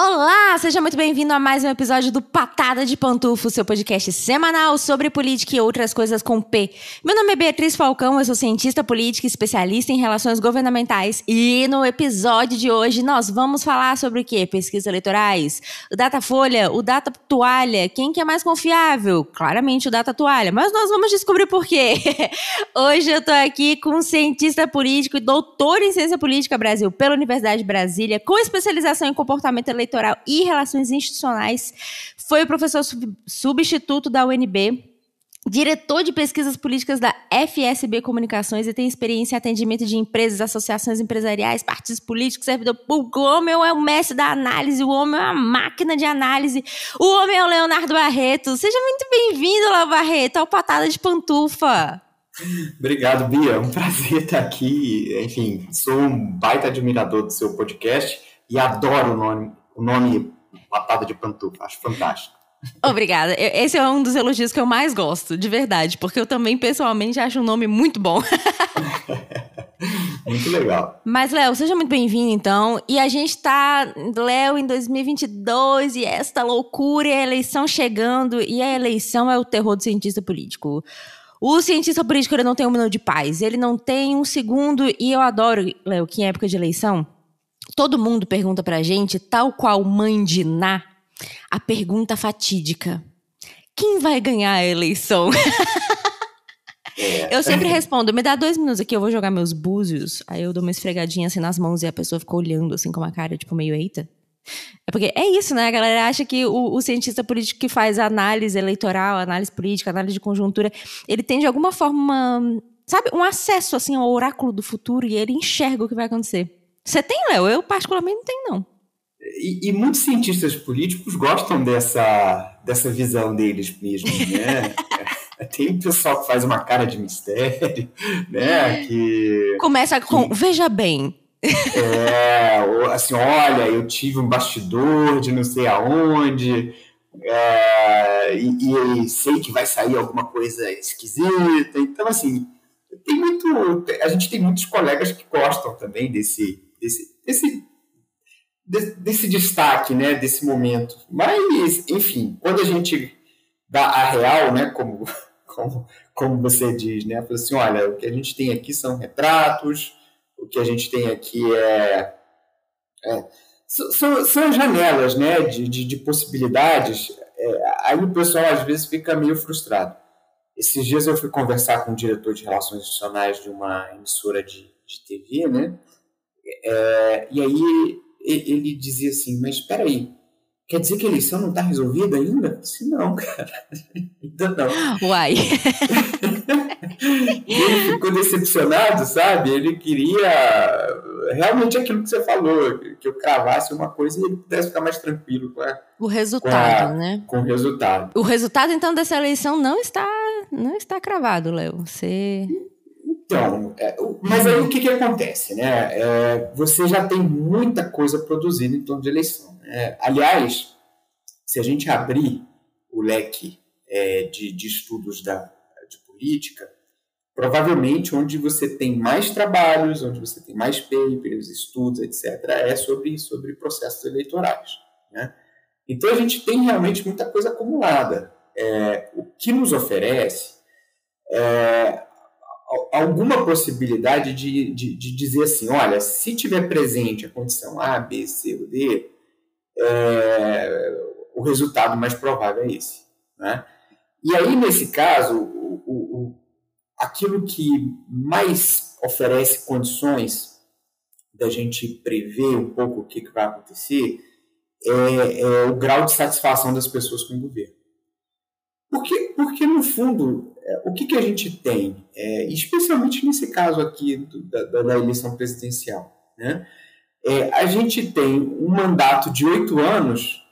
Olá, seja muito bem-vindo a mais um episódio do Patada de Pantufo, seu podcast semanal sobre política e outras coisas com P. Meu nome é Beatriz Falcão, eu sou cientista política e especialista em relações governamentais. E no episódio de hoje nós vamos falar sobre o quê? Pesquisas eleitorais, o Datafolha, o Data Toalha, quem que é mais confiável? Claramente o Data Toalha, mas nós vamos descobrir por quê. hoje eu tô aqui com um cientista político e doutor em ciência política Brasil pela Universidade de Brasília, com especialização em comportamento eleitoral Eleitoral e Relações Institucionais, foi o professor sub substituto da UNB, diretor de pesquisas políticas da FSB Comunicações e tem experiência em atendimento de empresas, associações empresariais, partidos políticos, servidor público. O homem é o mestre da análise, o homem é uma máquina de análise. O homem é o Leonardo Barreto. Seja muito bem-vindo, Léo Barreto, ao Patada de Pantufa. Obrigado, Bia. É um prazer estar aqui. Enfim, sou um baita admirador do seu podcast e adoro o nome, o nome Patada de Pantufa. Acho fantástico. Obrigada. Esse é um dos elogios que eu mais gosto, de verdade, porque eu também pessoalmente acho um nome muito bom. muito legal. Mas, Léo, seja muito bem-vindo, então. E a gente tá, Léo, em 2022 e esta loucura e a eleição chegando. E a eleição é o terror do cientista político. O cientista político ele não tem um minuto de paz, ele não tem um segundo. E eu adoro, Léo, que em época de eleição Todo mundo pergunta pra gente, tal qual mãe de Ná, a pergunta fatídica: quem vai ganhar a eleição? É. Eu sempre respondo, me dá dois minutos aqui, eu vou jogar meus búzios. Aí eu dou uma esfregadinha assim nas mãos e a pessoa fica olhando assim com uma cara, tipo, meio eita. É porque é isso, né? A galera acha que o, o, cientista político que faz análise eleitoral, análise política, análise de conjuntura, ele tem de alguma forma, sabe, um acesso assim ao oráculo do futuro e ele enxerga o que vai acontecer. Você tem, Léo? Eu, particularmente, não tenho, não. E, e, muitos cientistas políticos gostam dessa, dessa visão deles mesmos, né? tem um pessoal que faz uma cara de mistério, né? Que, Começa com, que, veja bem. É, assim, olha, eu tive um bastidor de não sei aonde, é, e, e sei que vai sair alguma coisa esquisita. Então, assim, tem muito, a gente tem muitos colegas que gostam também desse desse, desse, desse destaque, né, desse momento. Mas, enfim, quando a gente dá a real, né, como, como, como você diz, né, fala assim, olha, o que a gente tem aqui são retratos, o que a gente tem aqui é, é são, são janelas, né, de, de, de possibilidades. É, aí o pessoal às vezes fica meio frustrado. Esses dias eu fui conversar com o diretor de relações institucionais de uma emissora de, de TV, né? É, e aí ele dizia assim, mas espera aí, quer dizer que a eleição não está resolvida ainda? Disse, não, cara, ainda não. Uai. ele ficou decepcionado, sabe? Ele queria realmente aquilo que você falou, que eu cravasse uma coisa e ele pudesse ficar mais tranquilo com a, o resultado, com a, né? Com o resultado. O resultado, então, dessa eleição não está, não está cravado, Léo. Você... Então, é, mas aí o que, que acontece? Né? É, você já tem muita coisa produzida em torno de eleição. Né? Aliás, se a gente abrir o leque é, de, de, estudos da, de política, provavelmente onde você tem mais trabalhos, onde você tem mais papers, estudos, etc., é sobre, sobre processos eleitorais. Né? Então a gente tem realmente muita coisa acumulada. É, o que nos oferece é, alguma possibilidade de, de, de, dizer assim, olha, se tiver presente a condição A, B, C ou D, é, o resultado mais provável é esse. Né? E aí, nesse caso, o, o, o, aquilo que mais oferece condições da gente prever um pouco o que, que vai acontecer é, é o grau de satisfação das pessoas com o governo. Porque, porque no fundo, é, o que, que a gente tem, é, especialmente nesse caso aqui do, da, da, eleição presidencial, né? É, a gente tem um mandato de oito anos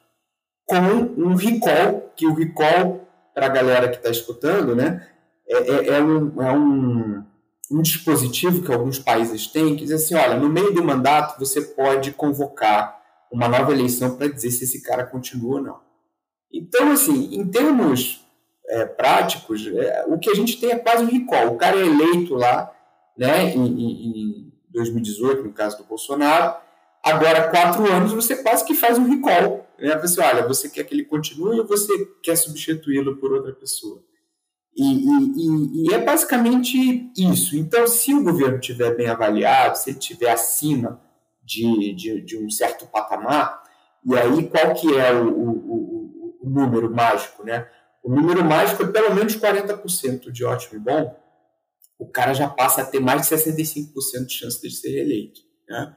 com um recall, que o recall, para a galera que está escutando, né, é, é, é, um, é um, um dispositivo que alguns países têm, que diz assim, olha, no meio do mandato você pode convocar uma nova eleição para dizer se esse cara continua ou não. Então, assim, em termos é, práticos, é, o que a gente tem é quase um recall. O cara é eleito lá, né, em, em, em 2018, no caso do Bolsonaro, Agora, quatro anos, você quase que faz um recall. Né? Você olha, você quer que ele continue ou você quer substituí-lo por outra pessoa? E, e, e, é basicamente isso. Então, se o governo estiver bem avaliado, se ele estiver acima de, de, de, um certo patamar, e aí qual que é o, o, o, o número mágico? Né? O número mágico é pelo menos 40% de ótimo e bom, o cara já passa a ter mais de 65% de chance de ser reeleito. Né?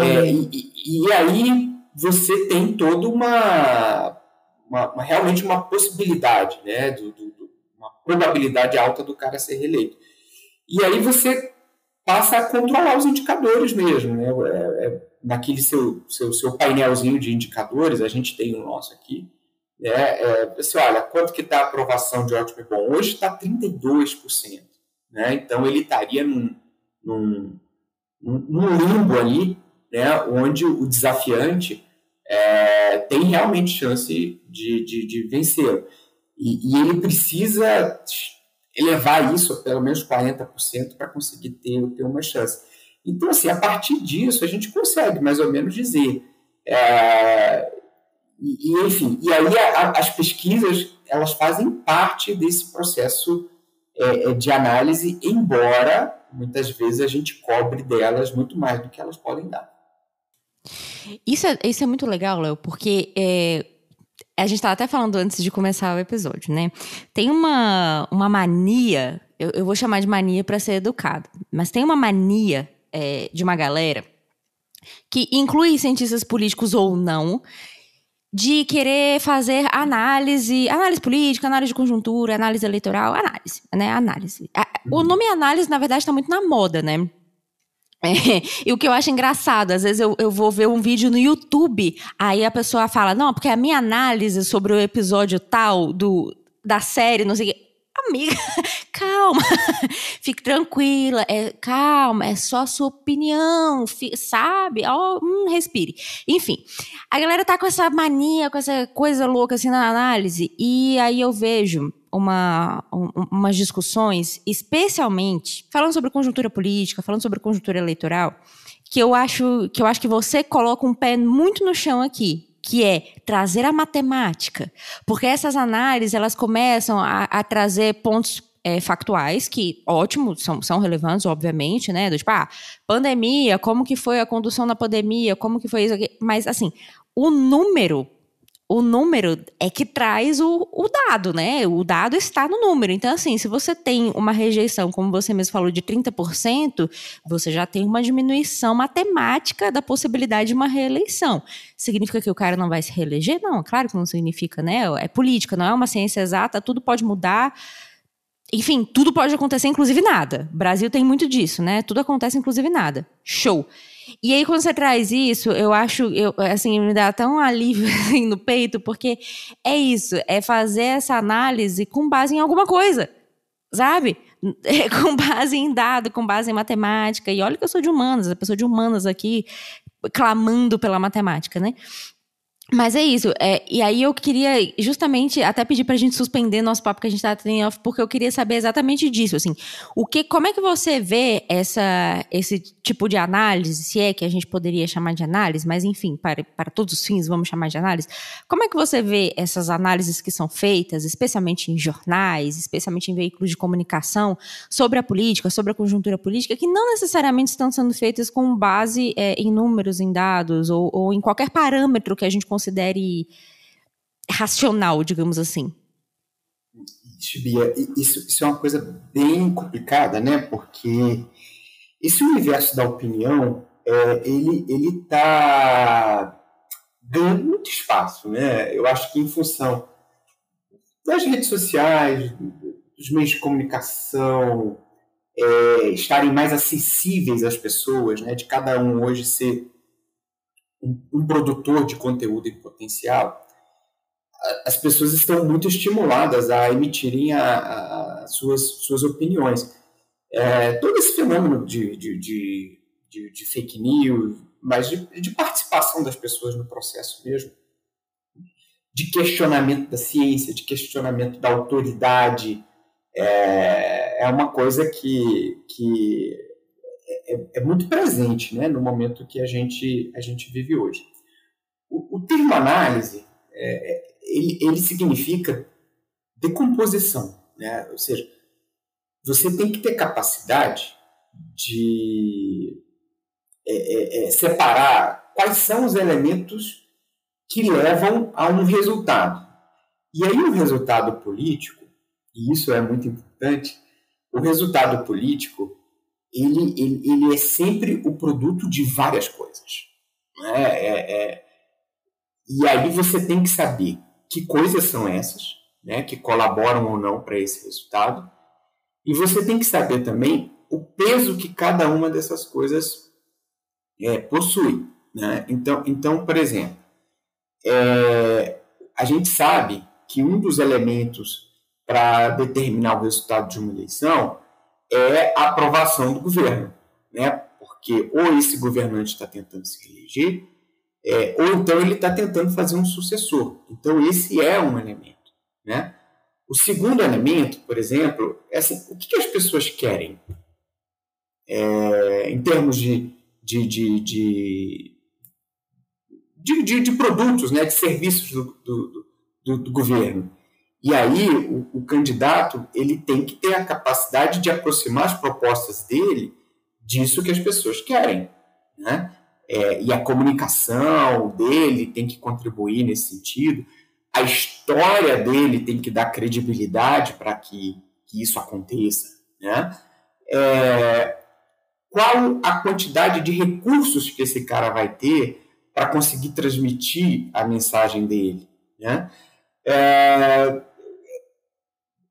É, e, e, aí você tem toda uma, uma, uma realmente uma possibilidade né, do, do probabilidade alta do cara ser reeleito. E aí você passa a controlar os indicadores mesmo, né? É, é, naquele seu, seu, seu painelzinho de indicadores, a gente tem o nosso aqui, né? É, você olha, quanto que está a aprovação de ótimo e bom? Hoje está 32%, né? Então ele estaria num, num, num limbo ali, né? Onde o desafiante é, tem realmente chance de, de, de vencer. E, e ele precisa elevar isso a pelo menos 40% para conseguir ter, ter uma chance. Então, assim, a partir disso, a gente consegue mais ou menos dizer. É, e, e, enfim, e aí a, as pesquisas elas fazem parte desse processo é, é, de análise, embora muitas vezes a gente cobre delas muito mais do que elas podem dar. Isso é, isso é muito legal, Léo, porque é, a gente estava até falando antes de começar o episódio, né? Tem uma, uma mania, eu, eu vou chamar de mania para ser educado, mas tem uma mania é, de uma galera que inclui cientistas políticos ou não, de querer fazer análise, análise política, análise de conjuntura, análise eleitoral, análise, né? Análise. O nome análise, na verdade, está muito na moda, né? É, e o que eu acho engraçado, às vezes eu, eu vou ver um vídeo no YouTube, aí a pessoa fala, não, porque a minha análise sobre o episódio tal do, da série, não sei o quê. Amiga, calma, fique tranquila, é, calma, é só a sua opinião, sabe? Oh, hum, respire. Enfim, a galera tá com essa mania, com essa coisa louca assim na análise, e aí eu vejo uma, um, umas discussões, especialmente falando sobre conjuntura política, falando sobre conjuntura eleitoral, que eu acho que eu acho que você coloca um pé muito no chão aqui, que é trazer a matemática, porque essas análises elas começam a, a trazer pontos é, factuais que, ótimo, são, são relevantes, obviamente, né? Do tipo, ah, pandemia, como que foi a condução da pandemia, como que foi isso aqui, mas assim, o número o número é que traz o, o, dado, né? O dado está no número. Então, assim, se você tem uma rejeição, como você mesmo falou, de 30%, você já tem uma diminuição matemática da possibilidade de uma reeleição. Significa que o cara não vai se reeleger? Não, claro que não significa, né? É política, não é uma ciência exata, tudo pode mudar. Enfim, tudo pode acontecer, inclusive nada. O Brasil tem muito disso, né? Tudo acontece, inclusive nada. Show. E aí, quando você traz isso, eu acho, eu, assim, me dá tão alívio assim, no peito, porque é isso, é fazer essa análise com base em alguma coisa, sabe? É, com base em dado, com base em matemática. E olha que eu sou de humanas, a pessoa de humanas aqui clamando pela matemática, né? Mas é isso. É, e aí eu queria justamente até pedir para a gente suspender nosso papo que a gente está tendo porque eu queria saber exatamente disso. Assim, o que, como é que você vê essa, esse tipo de análise, se é que a gente poderia chamar de análise, mas enfim, para, para todos os fins vamos chamar de análise. Como é que você vê essas análises que são feitas, especialmente em jornais, especialmente em veículos de comunicação, sobre a política, sobre a conjuntura política, que não necessariamente estão sendo feitas com base é, em números, em dados ou, ou em qualquer parâmetro que a gente considere racional, digamos assim? Bia, isso, isso é uma coisa bem complicada, né? Porque esse universo da opinião, é, ele ele está ganhando muito espaço, né? Eu acho que em função das redes sociais, dos meios de comunicação, é, estarem mais acessíveis às pessoas, né? De cada um hoje ser um, produtor de conteúdo em potencial, as pessoas estão muito estimuladas a emitirem a, a suas, suas opiniões. É, todo esse fenômeno de, de, de, de, de fake news, mas de, de, participação das pessoas no processo mesmo, de questionamento da ciência, de questionamento da autoridade, é, é uma coisa que, que é, é, é, muito presente né, no momento que a gente, a gente vive hoje. O, o termo análise, é, é, ele, ele significa decomposição, né? ou seja, você tem que ter capacidade de é, é, separar quais são os elementos que levam a um resultado. E aí o resultado político, e isso é muito importante, o resultado político ele, ele, ele é sempre o produto de várias coisas. Né? É, é, e aí você tem que saber que coisas são essas, né, que colaboram ou não para esse resultado, e você tem que saber também o peso que cada uma dessas coisas é, possui. Né? Então, então, por exemplo, é, a gente sabe que um dos elementos para determinar o resultado de uma eleição é a aprovação do governo, né? Porque ou esse governante está tentando se reeleger, é, ou então ele está tentando fazer um sucessor. Então esse é um elemento, né? O segundo elemento, por exemplo, é assim, o que, as pessoas querem é, em termos de, de, de, de de, de, de, produtos, né, de serviços do, do, do, do governo. E aí o, o, candidato ele tem que ter a capacidade de aproximar as propostas dele disso que as pessoas querem, né? É, e a comunicação dele tem que contribuir nesse sentido. A história dele tem que dar credibilidade para que, que isso aconteça, né? É, qual a quantidade de recursos que esse cara vai ter para conseguir transmitir a mensagem dele, né? É,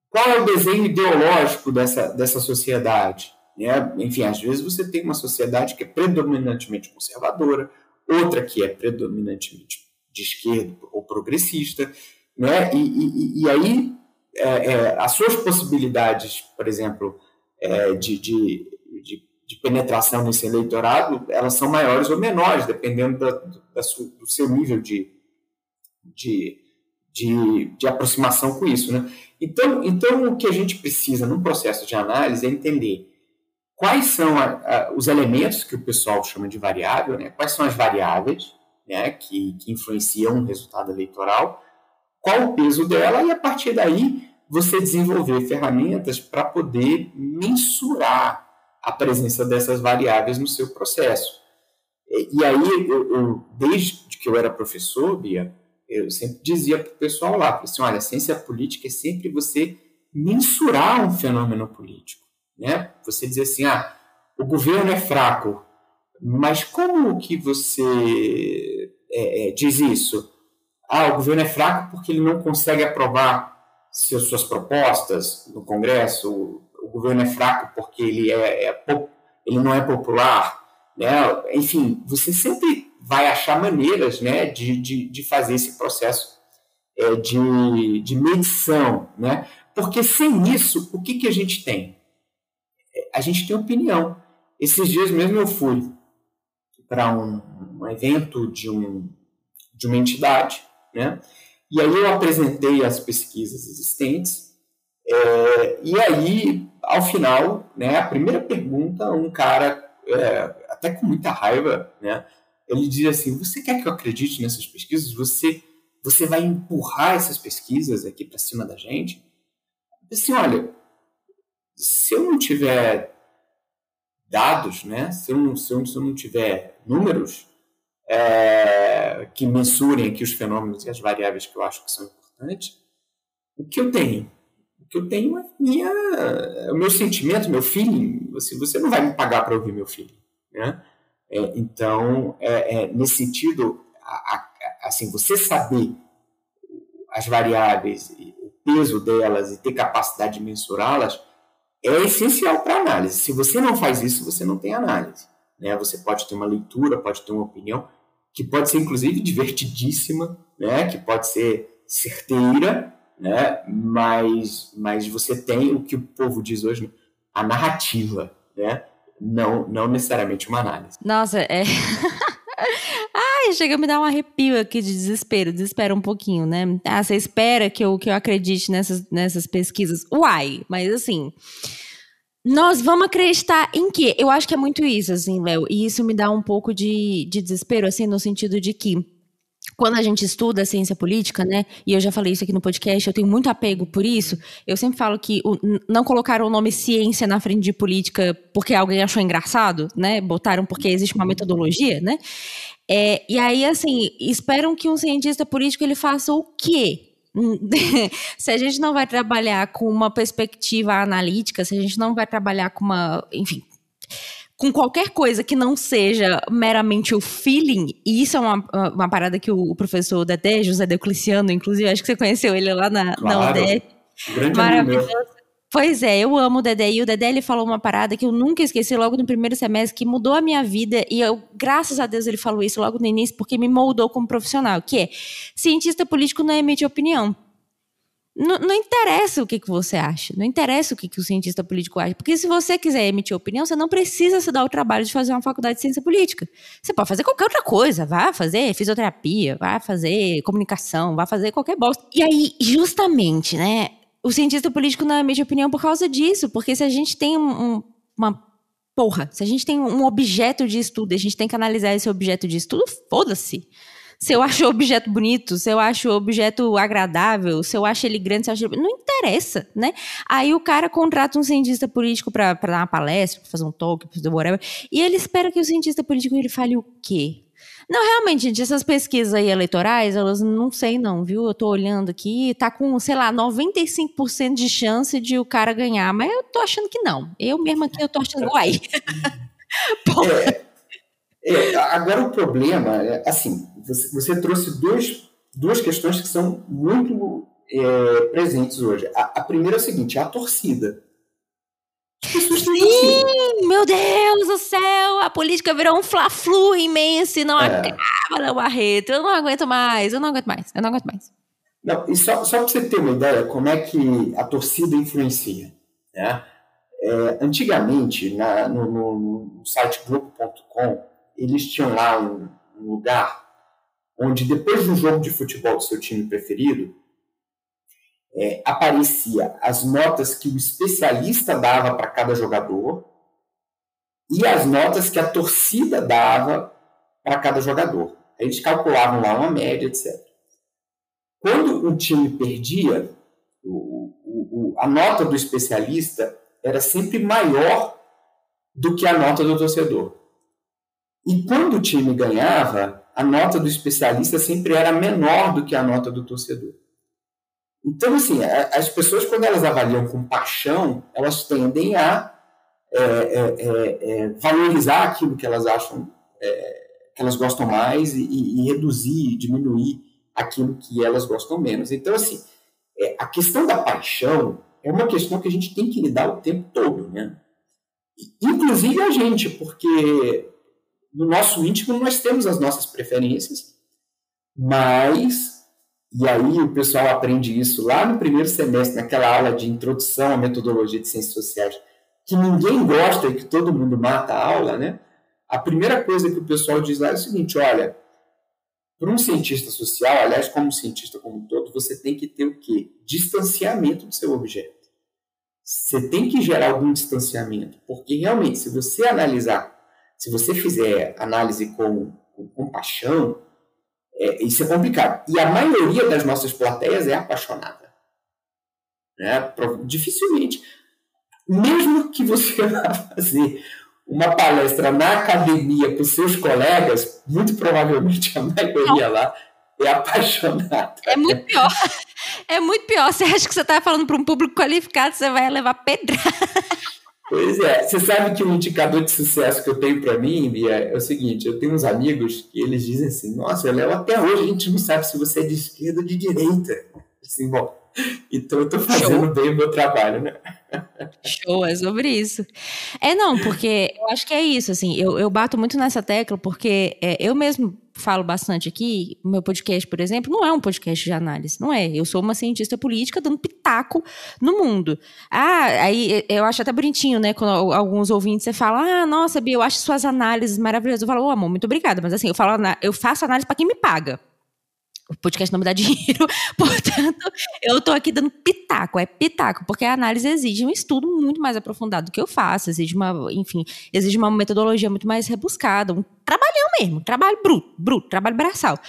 qual é o desenho ideológico dessa, dessa sociedade? Né? Enfim, às vezes você tem uma sociedade que é predominantemente conservadora, outra que é predominantemente de esquerda ou progressista, né? e, e, e aí é, é, as suas possibilidades, por exemplo, é, de, de, de, de, penetração nesse eleitorado, elas são maiores ou menores, dependendo da, da do seu nível de, de, de, de aproximação com isso. Né? Então, então, o que a gente precisa num processo de análise é entender quais são a, a, os elementos que o pessoal chama de variável, né? quais são as variáveis né, que, que influenciam o resultado eleitoral, qual o peso dela, e a partir daí você desenvolver ferramentas para poder mensurar a presença dessas variáveis no seu processo. E, e aí, eu, eu, desde que eu era professor, Bia, eu sempre dizia para o pessoal lá, assim, olha, ciência política é sempre você mensurar um fenômeno político, né? Você dizer assim, ah, o governo é fraco, mas como que você é, é, diz isso? Ah, o governo é fraco porque ele não consegue aprovar seus, suas propostas no Congresso, o, governo é fraco porque ele, é, é, ele não é popular, né? Enfim, você sempre vai achar maneiras né, de, de, de fazer esse processo é, de, de medição. Né? Porque sem isso, o que, que a gente tem? A gente tem opinião. Esses dias mesmo eu fui para um, um, evento de, um, de uma entidade, né? e aí eu apresentei as pesquisas existentes, é, e aí, ao final, né, a primeira pergunta, um cara, é, até com muita raiva, né, ele diz assim: você quer que eu acredite nessas pesquisas? Você, você vai empurrar essas pesquisas aqui para cima da gente? Assim, olha, se eu não tiver dados, né? Se eu não, se eu, se eu não tiver números é, que mensurem aqui os fenômenos e as variáveis que eu acho que são importantes, o que eu tenho? O que eu tenho é minha, é o meu sentimento, meu feeling. Assim, você não vai me pagar para ouvir meu feeling, né? É, então, é, é, nesse sentido, a, a, assim, você saber as variáveis, o peso delas e ter capacidade de mensurá-las é essencial para análise. Se você não faz isso, você não tem análise. Né? Você pode ter uma leitura, pode ter uma opinião, que pode ser inclusive divertidíssima, né? que pode ser certeira, né? mas, mas você tem o que o povo diz hoje, a narrativa. Né? Não, não necessariamente uma análise. Nossa, é. Ai, chega a me dar um arrepio aqui de desespero. Desespera um pouquinho, né? Ah, você espera que eu, que eu acredite nessas, nessas pesquisas. Uai, mas assim. Nós vamos acreditar em quê? Eu acho que é muito isso, assim, Léo. E isso me dá um pouco de, de desespero, assim, no sentido de que quando a gente estuda a ciência política, né, e eu já falei isso aqui no podcast, eu tenho muito apego por isso. Eu sempre falo que o, não colocaram o nome ciência na frente de política porque alguém achou engraçado, né? Botaram porque existe uma metodologia, né? É, e aí, assim, esperam que um cientista político ele faça o quê? se a gente não vai trabalhar com uma perspectiva analítica, se a gente não vai trabalhar com uma, enfim, com qualquer coisa que não seja meramente o feeling, e isso é uma, uma parada que o, professor Dedé, José Deocliciano, inclusive, acho que você conheceu ele lá na, claro. na UDE. Maravilhoso. Pois é, eu amo o Dedé. E o Dedé ele falou uma parada que eu nunca esqueci logo no primeiro semestre, que mudou a minha vida. E eu, graças a Deus, ele falou isso logo no início, porque me moldou como profissional, que é cientista político não emite opinião. Não, não, interessa o que, que você acha, não interessa o que, que o cientista político acha, porque se você quiser emitir opinião, você não precisa se dar o trabalho de fazer uma faculdade de ciência política. Você pode fazer qualquer outra coisa, vá fazer fisioterapia, vá fazer comunicação, vá fazer qualquer bosta. E aí, justamente, né, o cientista político não emite opinião por causa disso, porque se a gente tem um, uma porra, se a gente tem um objeto de estudo, a gente tem que analisar esse objeto de estudo, foda-se. Se eu acho o objeto bonito, se eu acho o objeto agradável, se eu acho ele grande, se eu acho ele... Não interessa, né? Aí o cara contrata um cientista político para dar uma palestra, pra fazer um talk, pra fazer whatever, e ele espera que o cientista político ele fale o quê? Não, realmente, gente, essas pesquisas aí eleitorais, elas não sei não, viu? Eu tô olhando aqui, tá com, sei lá, 95% de chance de o cara ganhar, mas eu tô achando que não. Eu mesmo aqui, eu tô achando, uai. é, é, agora o problema, é, assim, você, você trouxe dois, duas questões que são muito é, presentes hoje. A, a primeira é o seguinte, a torcida. Sim, meu Deus do céu, a política virou um fla-flu imenso e não é. acaba, não, Barreto. Eu não aguento mais, eu não aguento mais, eu não aguento mais. Não, e só, só para você ter uma ideia como é que a torcida influencia. Né? É, antigamente, na, no, no, no, site Globo.com, eles tinham lá um, um lugar onde depois do jogo de futebol do seu time preferido, é, aparecia as notas que o especialista dava para cada jogador e as notas que a torcida dava para cada jogador. Eles calculavam lá uma média, etc. Quando um time perdia, o, o, o, a nota do especialista era sempre maior do que a nota do torcedor. E quando o time ganhava, a nota do especialista sempre era menor do que a nota do torcedor. Então, assim, as pessoas, quando elas avaliam com paixão, elas tendem a é, é, é, é valorizar aquilo que elas acham é, que elas gostam mais e, e, reduzir, diminuir aquilo que elas gostam menos. Então, assim, é, a questão da paixão é uma questão que a gente tem que lidar o tempo todo, né? Inclusive a gente, porque no nosso íntimo nós temos as nossas preferências, mas e aí o pessoal aprende isso lá no primeiro semestre, naquela aula de introdução à metodologia de ciências sociais, que ninguém gosta e que todo mundo mata a aula, né? A primeira coisa que o pessoal diz lá é o seguinte: olha, para um cientista social, aliás, como cientista como um todo, você tem que ter o quê? Distanciamento do seu objeto. Você tem que gerar algum distanciamento, porque realmente, se você analisar, se você fizer análise com, com compaixão, é, isso é complicado. E a maioria das nossas plateias é apaixonada. Né? Dificilmente. Mesmo que você vá fazer uma palestra na academia os seus colegas, muito provavelmente a maioria lá é apaixonada. É muito pior. É muito pior. Você acha que você está falando para um público qualificado, você vai levar pedrada. Pois é, você sabe que um indicador de sucesso que eu tenho para mim, Bia, é o seguinte: eu tenho uns amigos que eles dizem assim, nossa, Léo, até hoje a gente não sabe se você é de esquerda ou de direita. Assim, bom, então eu estou fazendo Show. bem o meu trabalho, né? Show, é sobre isso. É, não, porque eu acho que é isso, assim, eu, eu bato muito nessa tecla, porque é, eu mesmo falo bastante aqui, meu podcast, por exemplo, não é um podcast de análise, não é. Eu sou uma cientista política dando pitaco no mundo. Ah, aí eu acho até bonitinho, né, quando alguns ouvintes você fala, ah, nossa, Bia, eu acho suas análises maravilhosas. Eu falo, oh, amor, muito obrigada, mas assim, eu falo, eu faço análise para quem me paga. O podcast não me dá dinheiro, portanto, eu tô aqui dando pitaco, é pitaco, porque a análise exige um estudo muito mais aprofundado do que eu faço, exige uma, enfim, exige uma metodologia muito mais rebuscada, um trabalhão mesmo, trabalho bruto, bruto, trabalho braçal.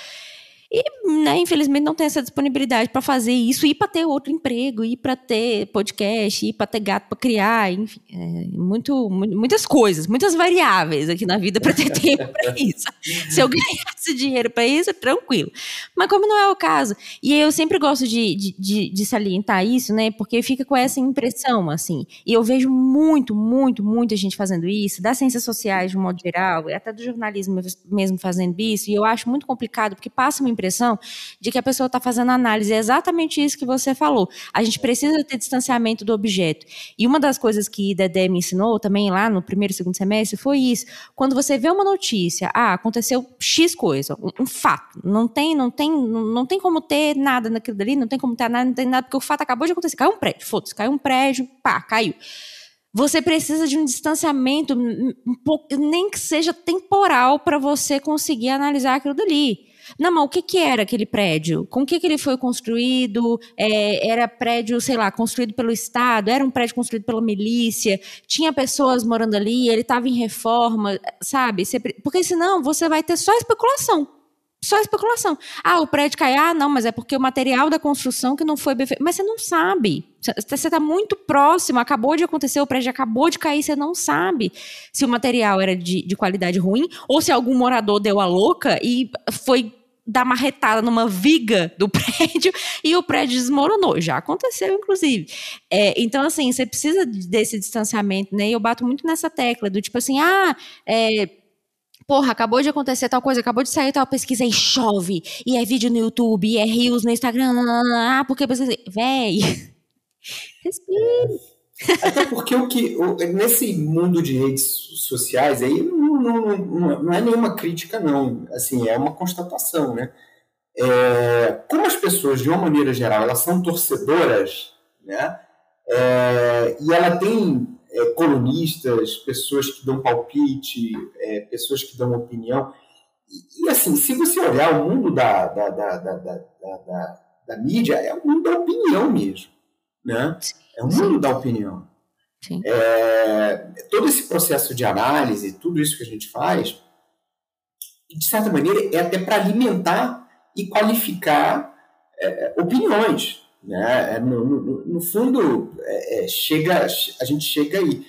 E, né, infelizmente, não tem essa disponibilidade para fazer isso, ir para ter outro emprego, ir para ter podcast, ir para ter gato para criar, enfim, é, muito, muitas coisas, muitas variáveis aqui na vida para ter tempo para isso. Se eu ganhasse dinheiro para isso, tranquilo. Mas como não é o caso, e eu sempre gosto de, de, de, salientar isso, né, porque fica com essa impressão, assim, e eu vejo muito, muito, muita gente fazendo isso, das ciências sociais de um modo geral, e até do jornalismo mesmo fazendo isso, e eu acho muito complicado, porque passa uma impressão de que a pessoa está fazendo análise. É exatamente isso que você falou. A gente precisa ter distanciamento do objeto. E uma das coisas que Dedé me ensinou também lá no primeiro e segundo semestre foi isso. Quando você vê uma notícia, ah, aconteceu X coisa, um, um fato. Não tem, não tem, não tem como ter nada naquilo dali, não tem como ter nada, não tem nada, porque o fato acabou de acontecer. Caiu um prédio, foda-se, caiu um prédio, pá, caiu você precisa de um distanciamento, um pouco, nem que seja temporal, para você conseguir analisar aquilo dali. Não, mas o que, que era aquele prédio? Com o que, que ele foi construído? É, era prédio, sei lá, construído pelo Estado? Era um prédio construído pela milícia? Tinha pessoas morando ali? Ele estava em reforma? Sabe? Porque senão você vai ter só especulação. Só especulação. Ah, o prédio caiu. Ah, não, mas é porque o material da construção que não foi. Mas você não sabe. Você está muito próximo, acabou de acontecer, o prédio acabou de cair, você não sabe se o material era de, de qualidade ruim ou se algum morador deu a louca e foi dar marretada numa viga do prédio e o prédio desmoronou. Já aconteceu, inclusive. É, então, assim, você precisa desse distanciamento, né? E eu bato muito nessa tecla do tipo assim, ah, é, porra, acabou de acontecer tal coisa, acabou de sair tal pesquisa e chove, e é vídeo no YouTube, e é rios no Instagram, porque você, véi, respire. Até porque o que o, nesse mundo de redes sociais aí não, não, não, não, é nenhuma crítica não, assim é uma constatação, né? É, como as pessoas de uma maneira geral elas são torcedoras, né? É, e ela tem é, colunistas, pessoas que dão palpite, é, pessoas que dão opinião e, e, assim se você olhar o mundo da da, da, da, da, da, da mídia é o mundo da opinião mesmo, né? É o mundo da opinião. É, todo esse processo de análise, tudo isso que a gente faz, de certa maneira, é até para alimentar e qualificar é, opiniões. Né? É, no, no, no fundo, é, é, chega, a gente chega aí.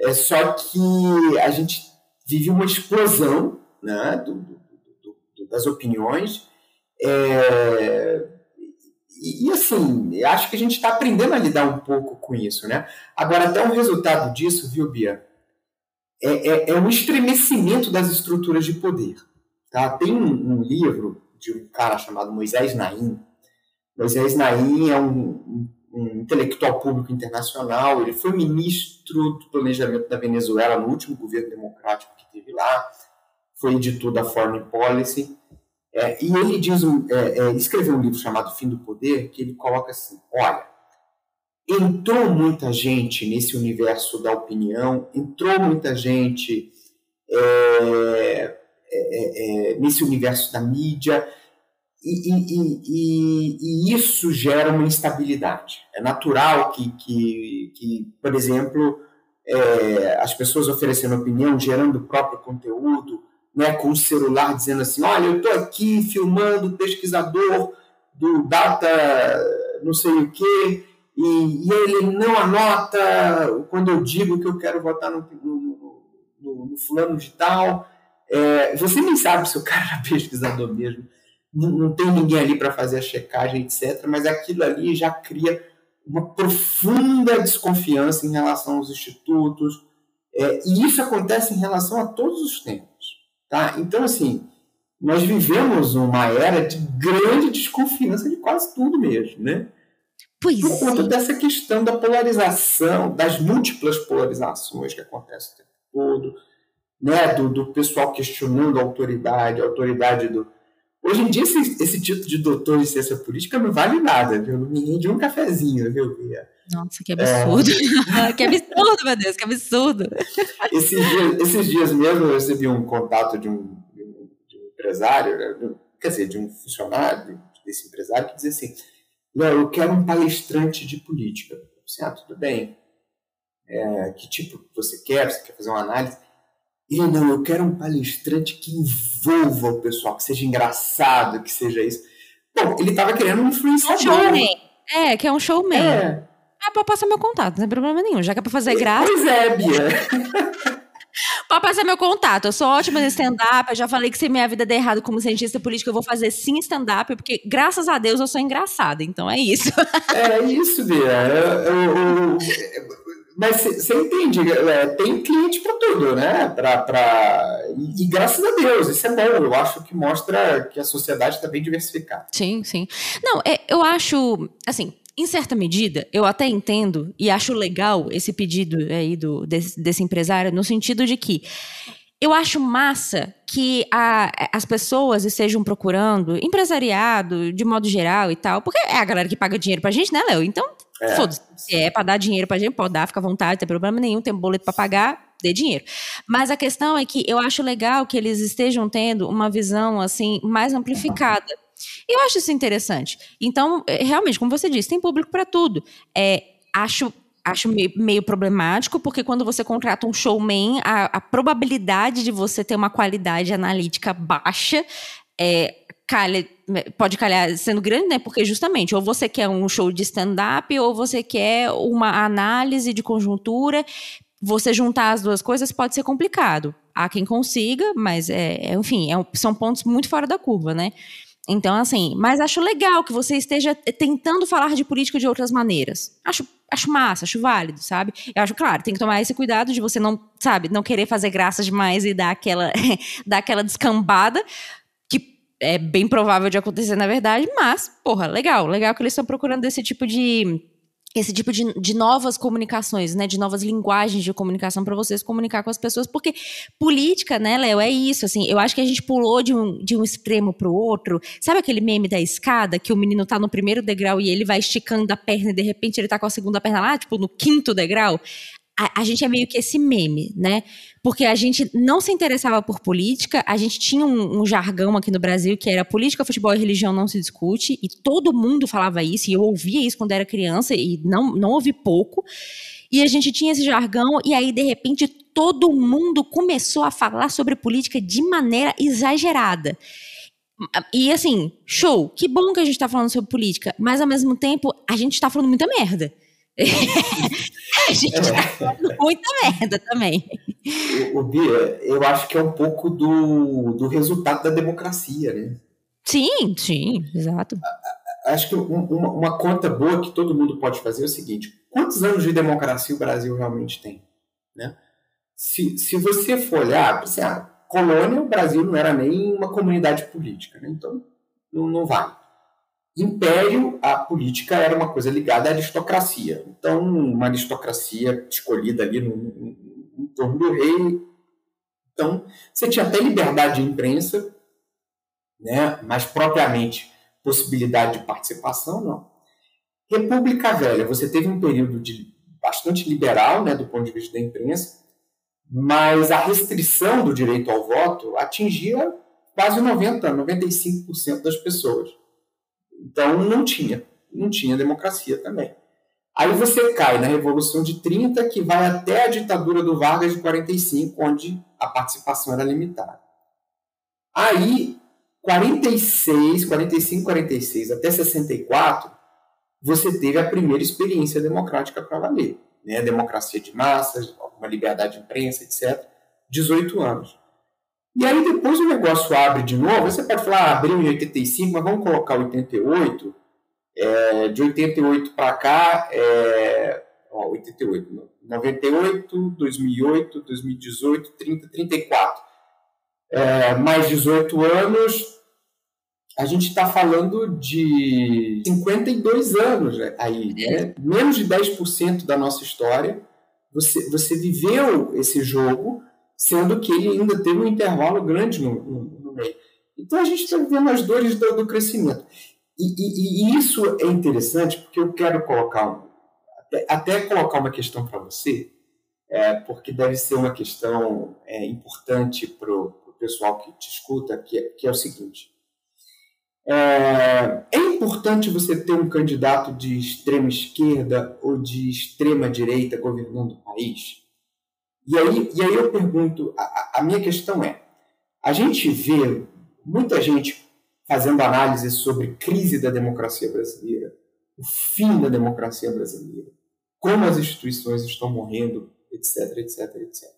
É só que a gente vive uma explosão né, do, do, do, das opiniões. É, e, assim, acho que a gente está aprendendo a lidar um pouco com isso, né? Agora, até um resultado disso, viu, Bia? É, é, é um estremecimento das estruturas de poder. Tá? Tem um, um, livro de um cara chamado Moisés Naim. Moisés Naim é um, um intelectual público internacional, ele foi ministro do planejamento da Venezuela no último governo democrático que teve lá, foi editor da Foreign Policy, é, e ele diz, é, é, escreveu um livro chamado Fim do Poder, que ele coloca assim: olha, entrou muita gente nesse universo da opinião, entrou muita gente é, é, é, nesse universo da mídia, e, e, e, e, isso gera uma instabilidade. É natural que, que, que por exemplo, as pessoas oferecendo opinião, gerando o próprio conteúdo, né, com o celular dizendo assim, olha, eu estou aqui filmando o pesquisador do data não sei o quê, e, e, ele não anota quando eu digo que eu quero votar no, no, no, no fulano de tal. É, você nem sabe se o cara é pesquisador mesmo. Não, não tem ninguém ali para fazer a checagem, etc. Mas aquilo ali já cria uma profunda desconfiança em relação aos institutos. É, e isso acontece em relação a todos os tempos. Tá? Então, assim, nós vivemos uma era de grande desconfiança de quase tudo mesmo, né? Pois Por conta é. dessa questão da polarização, das múltiplas polarizações que acontecem o tempo todo, né? do, do pessoal questionando a autoridade, a autoridade do. Hoje em dia, esse, esse título de doutor em ciência política não vale nada, viu? Não me rende um cafezinho, viu, Bia? Nossa, que absurdo. É... que absurdo, meu Deus, que absurdo. Esses dias, esses dias mesmo eu recebi um contato de um, de um, de um empresário, né, quer dizer, de um funcionário, desse empresário que dizia assim: Léo, eu quero um palestrante de política. Eu disse, ah, tudo bem. É, que tipo você quer? Você quer fazer uma análise? Ele, não, eu quero um palestrante que envolva o pessoal, que seja engraçado, que seja isso. Bom, ele estava querendo um influenciador. Um showman. É, que é um showman. É. Ah, pode passar meu contato, não tem problema nenhum. Já que é pra fazer graça. Pois é, Bia. Pode passar meu contato. Eu sou ótima no stand-up. Eu já falei que se minha vida der errado como cientista político, eu vou fazer sim stand-up, porque graças a Deus eu sou engraçada. Então é isso. É isso, Bia. Eu, eu, eu, mas você entende, é, tem cliente para tudo, né? Pra, pra... E, e, graças a Deus, isso é bom. Eu acho que mostra que a sociedade está bem diversificada. Sim, sim. Não, é, eu acho, assim, em certa medida, eu até entendo e acho legal esse pedido aí do, desse, desse empresário, no sentido de que eu acho massa que a, as pessoas estejam procurando empresariado, de modo geral e tal, porque é a galera que paga dinheiro pra gente, né, Léo? Então, é. foda-se. Se é pra dar dinheiro pra gente, pode dar, fica à vontade, não tem problema nenhum, tem boleto pra pagar, dê dinheiro. Mas a questão é que eu acho legal que eles estejam tendo uma visão, assim, mais amplificada. Eu acho isso interessante. Então, é, realmente, como você disse, tem público para tudo. É, acho acho meio, problemático, porque quando você contrata um showman, a, a, probabilidade de você ter uma qualidade analítica baixa é, calha, pode calhar sendo grande, né? Porque justamente, ou você quer um show de stand-up, ou você quer uma análise de conjuntura. Você juntar as duas coisas pode ser complicado. Há quem consiga, mas, é, enfim, é, são pontos muito fora da curva, né? Então, assim, mas acho legal que você esteja tentando falar de política de outras maneiras. Acho, acho massa, acho válido, sabe? Eu acho, claro, tem que tomar esse cuidado de você não, sabe, não querer fazer graça demais e dar aquela, dar aquela descambada, é bem provável de acontecer na verdade, mas, porra, legal, legal que eles estão procurando esse tipo de esse tipo de, de novas comunicações, né, de novas linguagens de comunicação para vocês comunicar com as pessoas, porque política, né, Léo, é isso, assim, eu acho que a gente pulou de um, de um extremo para o outro, sabe aquele meme da escada, que o menino tá no primeiro degrau e ele vai esticando a perna e de repente ele tá com a segunda perna lá, tipo, no quinto degrau? A, a, gente é meio que esse meme, né? Porque a gente não se interessava por política, a gente tinha um, um, jargão aqui no Brasil que era política, futebol e religião não se discute, e todo mundo falava isso, e eu ouvia isso quando era criança, e não, não ouvi pouco. E a gente tinha esse jargão, e aí, de repente, todo mundo começou a falar sobre política de maneira exagerada. E assim, show, que bom que a gente está falando sobre política, mas ao mesmo tempo a gente está falando muita merda. a gente tá muita merda também. O, o Bia, eu acho que é um pouco do, do resultado da democracia, né? Sim, sim, exato. Acho que uma, uma conta boa que todo mundo pode fazer é o seguinte: quantos anos de democracia o Brasil realmente tem? Né? Se, se você for olhar, assim, ah, colônia, o Brasil não era nem uma comunidade política, né? então não, não vale império, a política era uma coisa ligada à aristocracia. Então, uma aristocracia escolhida ali no, no, no torno do rei. Então, você tinha até liberdade de imprensa, né? mas propriamente possibilidade de participação, não. República Velha, você teve um período de bastante liberal, né, do ponto de vista da imprensa, mas a restrição do direito ao voto atingia quase 90, 95% das pessoas. Então não tinha, não tinha democracia também. Aí você cai na Revolução de 30, que vai até a ditadura do Vargas de 45, onde a participação era limitada. Aí, 46, 45, 46 até 64, você teve a primeira experiência democrática para valer. Né? Democracia de massas, uma liberdade de imprensa, etc. 18 anos. E aí depois o negócio abre de novo, você pode falar, ah, abriu em 85, mas vamos colocar 88. É, de 88 para cá, é, ó, 88, 98, 2008, 2018, 30, 34. É, mais 18 anos, a gente está falando de 52 anos né, aí, né? menos de 10% da nossa história. Você, você viveu esse jogo sendo que ele ainda teve um intervalo grande no, no, no meio. Então a gente está vendo as dores do, do crescimento. E, e, e, isso é interessante porque eu quero colocar, até, até colocar uma questão para você, é, porque deve ser uma questão é, importante para o pessoal que te escuta, que é, que é o seguinte. É, é, importante você ter um candidato de extrema esquerda ou de extrema direita governando o país? E aí, e aí eu pergunto, a, a minha questão é, a gente vê muita gente fazendo análise sobre crise da democracia brasileira, o fim da democracia brasileira, como as instituições estão morrendo, etc, etc, etc.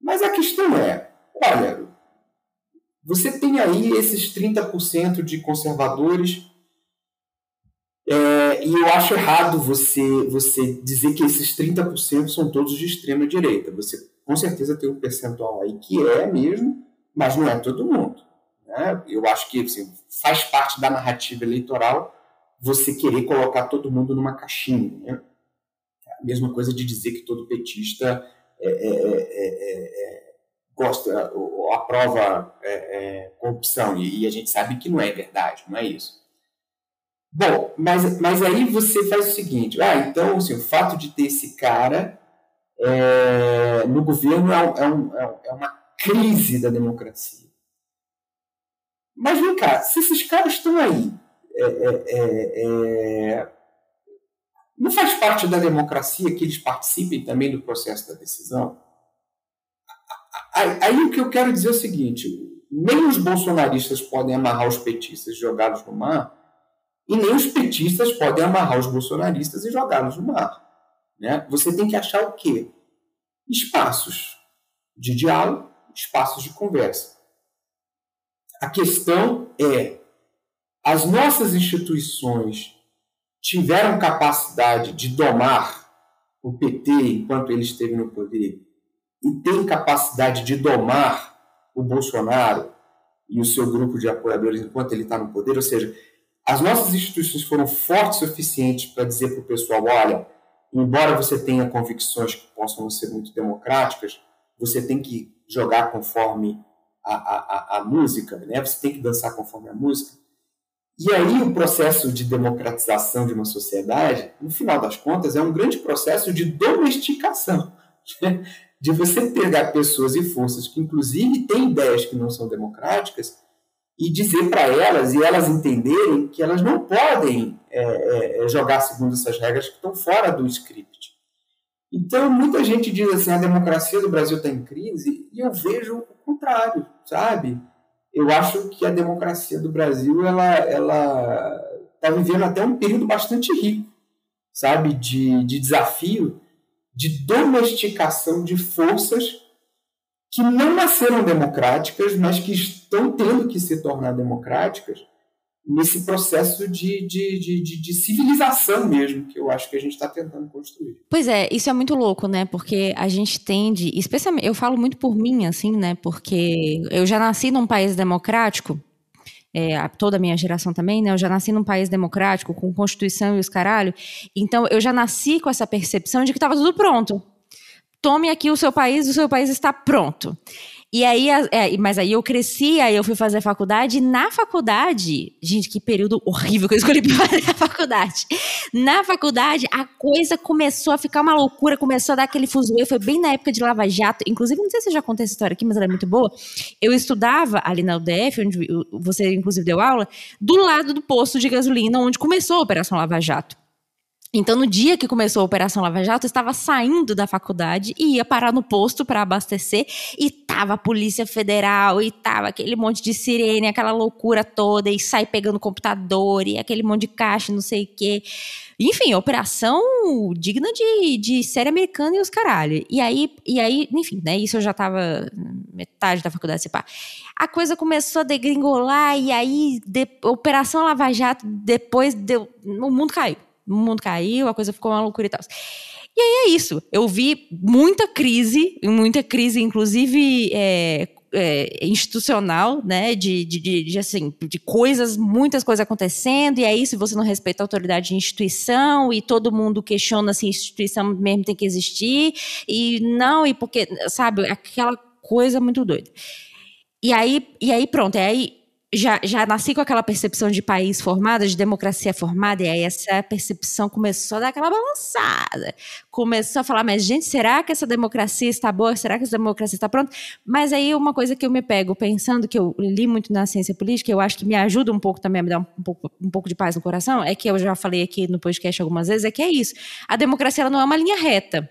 Mas a questão é, olha, você tem aí esses 30% de conservadores, é, e eu acho errado você, você dizer que esses 30% são todos de extrema direita. Você com certeza tem um percentual aí que é mesmo, mas não é todo mundo. Né? Eu acho que assim, faz parte da narrativa eleitoral você querer colocar todo mundo numa caixinha. Né? A mesma coisa de dizer que todo petista é, é, é, gosta ou aprova corrupção, e, e, a gente sabe que não é verdade, não é isso. Bom, mas, mas aí você faz o seguinte: ah, então assim, o fato de ter esse cara no governo é, um, é uma crise da democracia. Mas vem cá, se esses caras estão aí, é, é, é, é, não faz parte da democracia que eles participem também do processo da decisão? Aí, aí o que eu quero dizer é o seguinte: nem os bolsonaristas podem amarrar os petistas jogá-los no mar, e nem os petistas podem amarrar os bolsonaristas e jogá-los no mar. Né? Você tem que achar o quê? Espaços de diálogo, espaços de conversa. A questão é: as nossas instituições tiveram capacidade de domar o PT enquanto ele esteve no poder e têm capacidade de domar o Bolsonaro e o seu grupo de apoiadores enquanto ele está no poder? Ou seja, as nossas instituições foram fortes o suficiente para dizer para o pessoal: olha, embora você tenha convicções que possam ser muito democráticas, você tem que jogar conforme a, a, a, música, né? você tem que dançar conforme a música. E aí o processo de democratização de uma sociedade, no final das contas, é um grande processo de domesticação. De você pegar pessoas e forças que, inclusive, têm ideias que não são democráticas e dizer para elas e elas entenderem que elas não podem é, é, é, jogar segundo essas regras que estão fora do script. Então, muita gente diz assim: a democracia do Brasil está em crise, e eu vejo o contrário sabe? Eu acho que a democracia do Brasil ela ela está vivendo até um período bastante rico, sabe, de, de desafio, de domesticação de forças que não nasceram democráticas, mas que estão tendo que se tornar democráticas nesse processo de, de, de, de, civilização mesmo, que eu acho que a gente está tentando construir. Pois é, isso é muito louco, né? Porque a gente tende, especialmente, eu falo muito por mim, assim, né? Porque eu já nasci num país democrático, é, toda a minha geração também, né? Eu já nasci num país democrático, com Constituição e os caralho. Então, eu já nasci com essa percepção de que estava tudo pronto. Tome aqui o seu país, o seu país está pronto. E aí, é, mas aí eu cresci, aí eu fui fazer faculdade. E na faculdade, gente, que período horrível que eu escolhi para fazer a faculdade. Na faculdade, a coisa começou a ficar uma loucura, começou a dar aquele fuzuê. Foi bem na época de Lava Jato. Inclusive, não sei se eu já contei essa história aqui, mas ela é muito boa. Eu estudava ali na UDF, onde você inclusive deu aula, do lado do posto de gasolina onde começou a Operação Lava Jato. Então, no dia que começou a Operação Lava Jato, eu estava saindo da faculdade e ia parar no posto para abastecer e tava a Polícia Federal e tava aquele monte de sirene, aquela loucura toda e sai pegando computador e aquele monte de caixa, não sei o quê. Enfim, operação digna de, de série americana e os caralho. E aí, e aí, enfim, né? Isso eu já tava metade da faculdade, se pá. A coisa começou a degringolar e aí, de, Operação Lava Jato, depois deu, o mundo caiu o mundo caiu, a coisa ficou uma loucura e tal. E aí é isso. Eu vi muita crise, muita crise, inclusive é, é, institucional, né? De, de, de, assim, de coisas, muitas coisas acontecendo, e aí, se você não respeita a autoridade de instituição, e todo mundo questiona se a instituição mesmo tem que existir, e não, e porque, sabe, aquela coisa muito doida. E aí, e aí pronto, e aí já, já nasci com aquela percepção de país formado, de democracia formada, e aí essa percepção começou a dar aquela balançada. Começou a falar, mas gente, será que essa democracia está boa? Será que essa democracia está pronta? Mas aí uma coisa que eu me pego pensando, que eu li muito na ciência política, eu acho que me ajuda um pouco também a me dar um pouco, um pouco de paz no coração, é que eu já falei aqui no podcast algumas vezes, é que é isso. A democracia ela não é uma linha reta.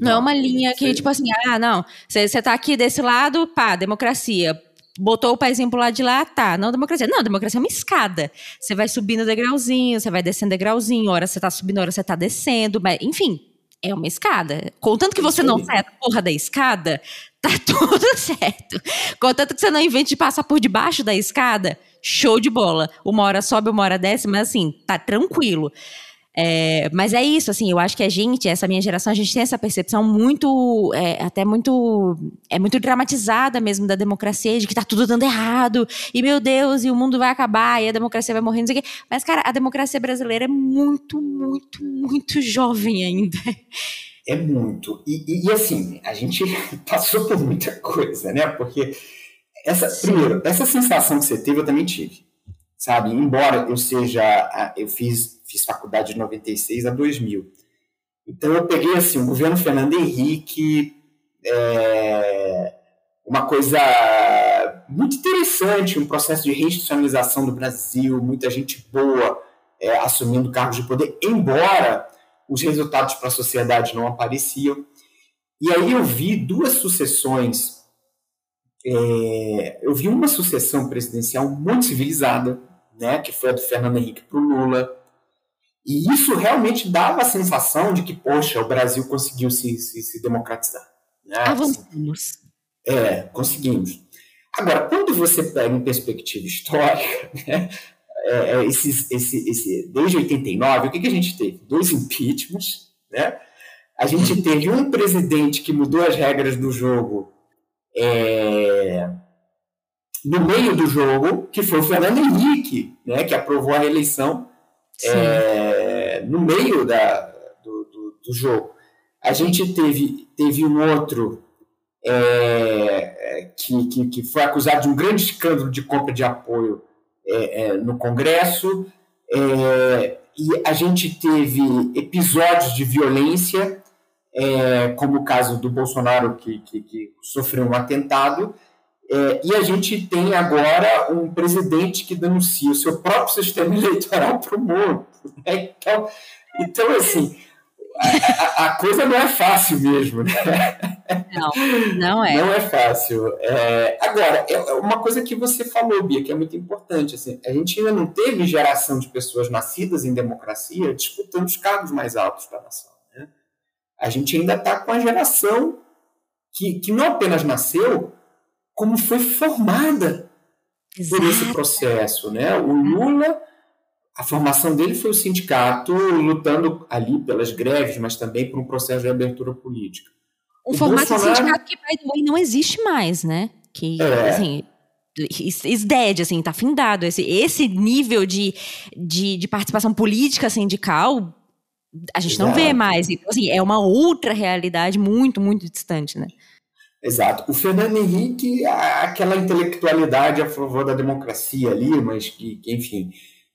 Não, não é uma linha que, tipo assim, ah, não, você está aqui desse lado, pá, democracia botou o pezinho pro lado de lá, tá, não democracia. Não, democracia é uma escada. Você vai subindo degrauzinho, você vai descendo degrauzinho, hora você tá subindo, hora você tá descendo, mas, enfim, é uma escada. Contanto que você não saia da porra da escada, tá tudo certo. Contanto que você não invente de passar por debaixo da escada, show de bola. Uma hora sobe, uma hora desce, mas assim, tá tranquilo. É, mas é isso, assim, eu acho que a gente, essa minha geração, a gente tem essa percepção muito, é, até muito, é muito dramatizada mesmo da democracia, de que tá tudo dando errado, e meu Deus, e o mundo vai acabar, e a democracia vai morrer, não sei o quê. Mas, cara, a democracia brasileira é muito, muito, muito jovem ainda. É muito. E, e, e assim, a gente passou por muita coisa, né? Porque essa, primeiro, essa sensação que você teve, eu também tive. Sabe? Embora eu seja, eu fiz fiz faculdade de 96 a 2000. Então eu peguei assim, o governo Fernando Henrique, é, uma coisa muito interessante, um processo de reinstitucionalização do Brasil, muita gente boa é, assumindo cargos de poder, embora os resultados para a sociedade não apareciam. E aí eu vi duas sucessões. É, eu vi uma sucessão presidencial muito civilizada, né, que foi a do Fernando Henrique para o Lula, e isso realmente dava a sensação de que, poxa, o Brasil conseguiu se, se, se democratizar. Né? Avançamos. É, conseguimos. Agora, quando você pega em perspectiva histórica, né, é, é esses, esse, esse, desde 89, o que, que a gente teve? Dois impeachments, né? A gente teve um presidente que mudou as regras do jogo é, no meio do jogo, que foi o Fernando Henrique, né, que aprovou a reeleição é, no meio da, do, do, do, jogo. A gente teve, teve um outro é, que, que, que, foi acusado de um grande escândalo de compra de apoio é, é no Congresso, é, e a gente teve episódios de violência, é, como o caso do Bolsonaro, que, que, que sofreu um atentado, é, e a gente tem agora um presidente que denuncia o seu próprio sistema eleitoral para o mundo. Né? Então, então, assim, a, a, coisa não é fácil mesmo. Né? Não, não é. Não é fácil. É, agora, é, é uma coisa que você falou, Bia, que é muito importante. Assim, a gente ainda não teve geração de pessoas nascidas em democracia disputando os cargos mais altos da nação. Né? A gente ainda está com a geração que, que não apenas nasceu, como foi formada Exato. por esse processo. Né? O Lula, a formação dele foi o sindicato lutando ali pelas greves, mas também por um processo de abertura política. Um o formato Bolsonaro... de sindicato que, by the way, não existe mais, né? Que, é. assim, is dead, assim, tá findado. Esse, esse nível de, de, de participação política sindical a gente Exato. não vê mais. Então, assim, é uma outra realidade muito, muito distante, né? Exato. O Fernando Henrique, aquela intelectualidade a favor da democracia ali, mas que, que enfim.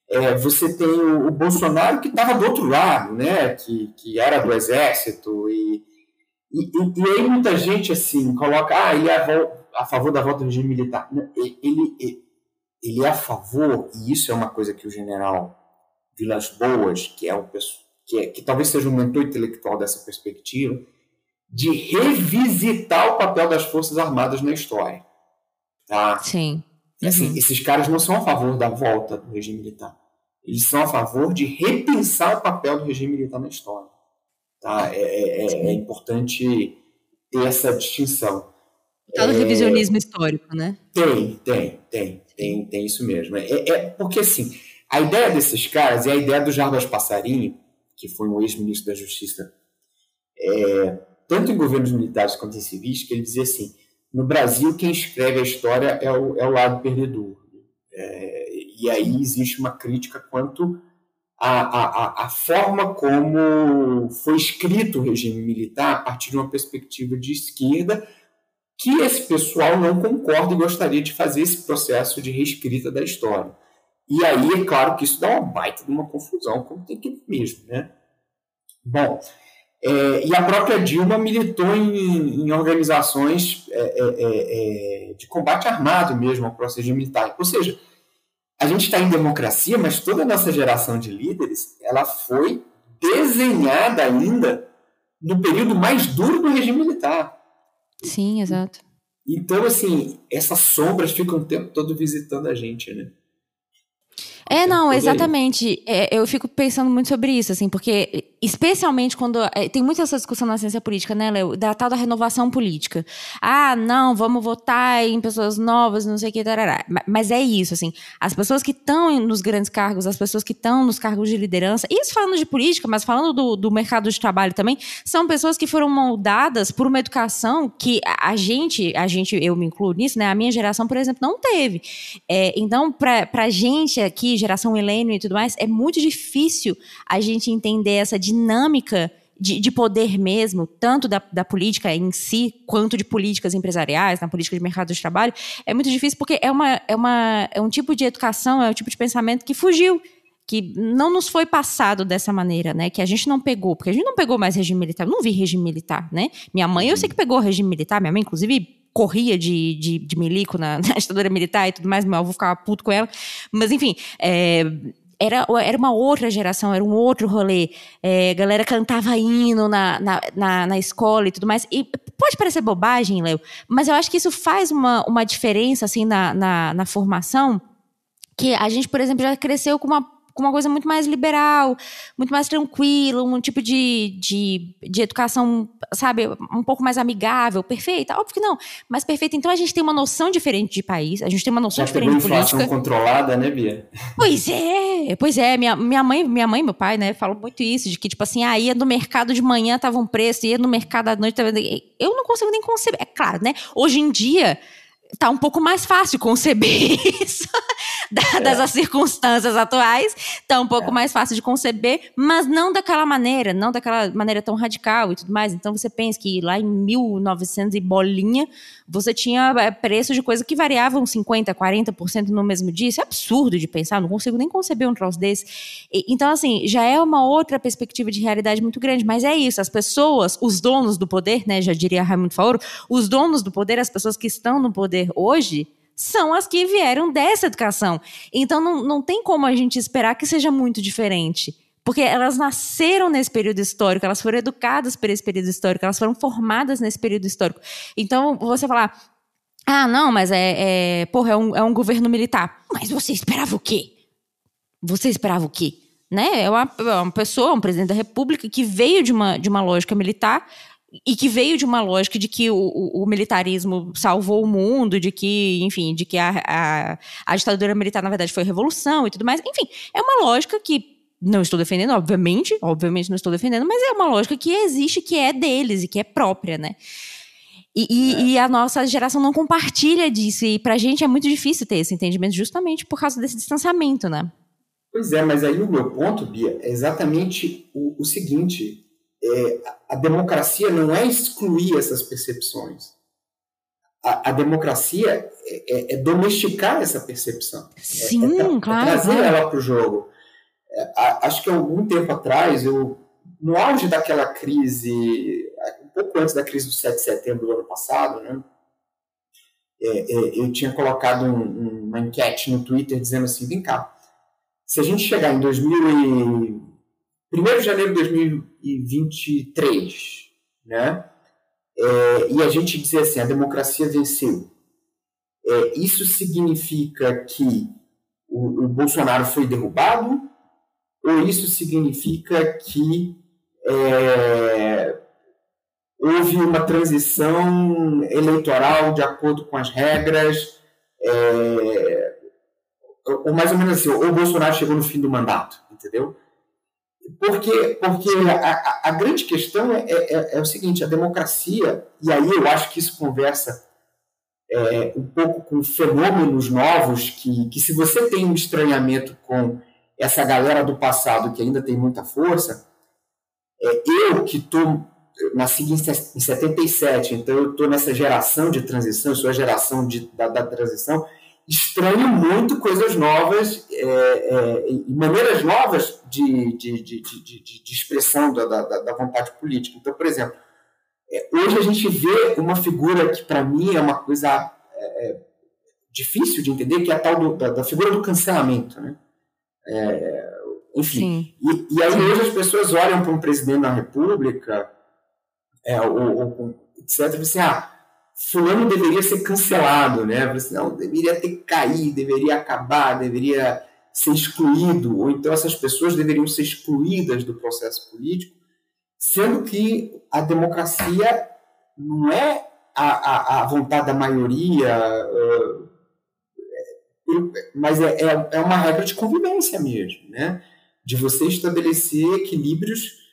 É, você tem o, o Bolsonaro que estava do outro lado, né? Que, que era do exército, e, e, e, aí muita gente assim coloca, ah, ele é a, a favor da volta do regime militar. Ele, ele, ele é a favor, e isso é uma coisa que o general Vilas Boas, que é um que, é, que talvez seja um mentor intelectual dessa perspectiva, de revisitar o papel das Forças Armadas na história. Tá? Sim. Assim, uhum. esses caras não são a favor da volta do regime militar. Eles são a favor de repensar o papel do regime militar na história. Tá? É, é, é, é importante ter essa distinção. No é, revisionismo histórico, né? Tem, tem, tem, tem, tem isso mesmo. É, é, porque assim, a ideia desses caras é a ideia do Jarbas Passarinho, que foi um ex-ministro da Justiça é, tanto em governos militares quanto em civis, que ele dizia assim: no Brasil, quem escreve a história é o, é o lado perdedor. É, e aí existe uma crítica quanto à, à, à forma como foi escrito o regime militar a partir de uma perspectiva de esquerda, que esse pessoal não concorda e gostaria de fazer esse processo de reescrita da história. E aí, é claro que isso dá uma baita de uma confusão, como tem que mesmo, né? Bom, é, e a própria Dilma militou em, em organizações é, é, é, é de combate armado mesmo ao processo militar. Ou seja, a gente está em democracia, mas toda a nossa geração de líderes ela foi desenhada ainda no período mais duro do regime militar. Sim, exato. Então, assim, essas sombras ficam o tempo todo visitando a gente, né? É, não, exatamente. É, eu fico pensando muito sobre isso, assim, porque especialmente quando é, tem muita essa discussão na ciência política, né, Léo, da tal da renovação política. Ah, não, vamos votar em pessoas novas, não sei o que, tarará. Mas é isso, assim, as pessoas que estão nos grandes cargos, as pessoas que estão nos cargos de liderança, isso falando de política, mas falando do, do mercado de trabalho também, são pessoas que foram moldadas por uma educação que a gente, a gente, eu me incluo nisso, né, a minha geração, por exemplo, não teve. É, então, pra, pra gente aqui, geração milênio e tudo mais, é muito difícil a gente entender essa dinâmica de, de, poder mesmo, tanto da, da, política em si, quanto de políticas empresariais, na política de mercado de trabalho, é muito difícil porque é, uma, é, uma, é um tipo de educação, é um tipo de pensamento que fugiu, que não nos foi passado dessa maneira, né? Que a gente não pegou, porque a gente não pegou mais regime militar, eu não vi regime militar, né? Minha mãe, eu sei que pegou regime militar, minha mãe, inclusive, corria de, de, de milico na, na ditadura militar e tudo mais, meu avô ficava puto com ela. Mas, enfim, é, era, era uma outra geração, era um outro rolê. É, galera cantava hino na, na, na, na, escola e tudo mais. E pode parecer bobagem, Léo, mas eu acho que isso faz uma, uma diferença, assim, na, na, na formação, que a gente, por exemplo, já cresceu com uma com uma coisa muito mais liberal, muito mais tranquila, um tipo de, de, de educação, sabe, um pouco mais amigável, perfeita? Óbvio que não, mas perfeita. Então a gente tem uma noção diferente de país, a gente tem uma noção Já diferente de política. controlada, né, Bia? Pois é, pois é. Minha, minha mãe, minha mãe e meu pai, né, falam muito isso, de que, tipo assim, ah, ia no mercado de manhã tava um preço, ia no mercado à noite tava... Eu não consigo nem conceber. É claro, né? Hoje em dia tá um pouco mais fácil conceber isso, dadas é. as circunstâncias atuais, tá um pouco é. mais fácil de conceber, mas não daquela maneira, não daquela maneira tão radical e tudo mais. Então você pensa que lá em 1900 e bolinha, você tinha é, preços de coisa que variavam 50%, 40% no mesmo dia. Isso é absurdo de pensar, não consigo nem conceber um troço desse. E, então, assim, já é uma outra perspectiva de realidade muito grande, mas é isso, as pessoas, os donos do poder, né, já diria Raimundo Faoro, os donos do poder, as pessoas que estão no poder hoje, são as que vieram dessa educação. Então, não, não tem como a gente esperar que seja muito diferente. Porque elas nasceram nesse período histórico, elas foram educadas por esse período histórico, elas foram formadas nesse período histórico. Então, você falar, ah, não, mas é, é porra, é um, é um governo militar. Mas você esperava o quê? Você esperava o quê? Né? É uma, é uma pessoa, um presidente da república que veio de uma, de uma lógica militar e que veio de uma lógica de que o, o, o, militarismo salvou o mundo, de que, enfim, de que a, a, a ditadura militar, na verdade, foi revolução e tudo mais. Enfim, é uma lógica que não estou defendendo, obviamente, obviamente não estou defendendo, mas é uma lógica que existe, que é deles e que é própria, né? E, e, é. e a nossa geração não compartilha disso, e pra gente é muito difícil ter esse entendimento, justamente por causa desse distanciamento, né? Pois é, mas aí o meu ponto, Bia, é exatamente o, o seguinte: é, a democracia não é excluir essas percepções. A, a democracia é, é, é, domesticar essa percepção. É, Sim, é, claro. trazer ela para o jogo. É, acho que algum tempo atrás, eu, no auge daquela crise, um pouco antes da crise do 7 de setembro do ano passado, né, eu tinha colocado um, uma enquete no Twitter dizendo assim: vem cá, se a gente chegar em 2000 e, 1 de janeiro de 2023, né, é, e a gente dizer assim: a democracia venceu, é, isso significa que o, o Bolsonaro foi derrubado? ou isso significa que é, houve uma transição eleitoral de acordo com as regras, é, ou mais ou menos assim, o Bolsonaro chegou no fim do mandato, entendeu? Porque, porque a, a, a grande questão é, é, é, o seguinte, a democracia, e aí eu acho que isso conversa é, um pouco com fenômenos novos, que, que se você tem um estranhamento com essa galera do passado que ainda tem muita força, é, eu que estou nasci em 77, então eu estou nessa geração de transição, eu sou a geração de, da, da transição, estranho muito coisas novas é, é, e maneiras novas de, de, de, de, de expressão da, da, da, vontade política. Então, por exemplo, é, hoje a gente vê uma figura que, para mim, é uma coisa é, é, difícil de entender, que é a tal do, da, da, figura do cancelamento. Né? É, enfim, e, e, aí Sim. hoje as pessoas olham para um presidente da República, ou, ou, etc., e dizem, ah, fulano deveria ser cancelado, né? Não, deveria ter que cair, deveria acabar, deveria ser excluído, ou então essas pessoas deveriam ser excluídas do processo político, sendo que a democracia não é a, a, a vontade da maioria, mas é, é, é uma regra de convivência mesmo, né? De você estabelecer equilíbrios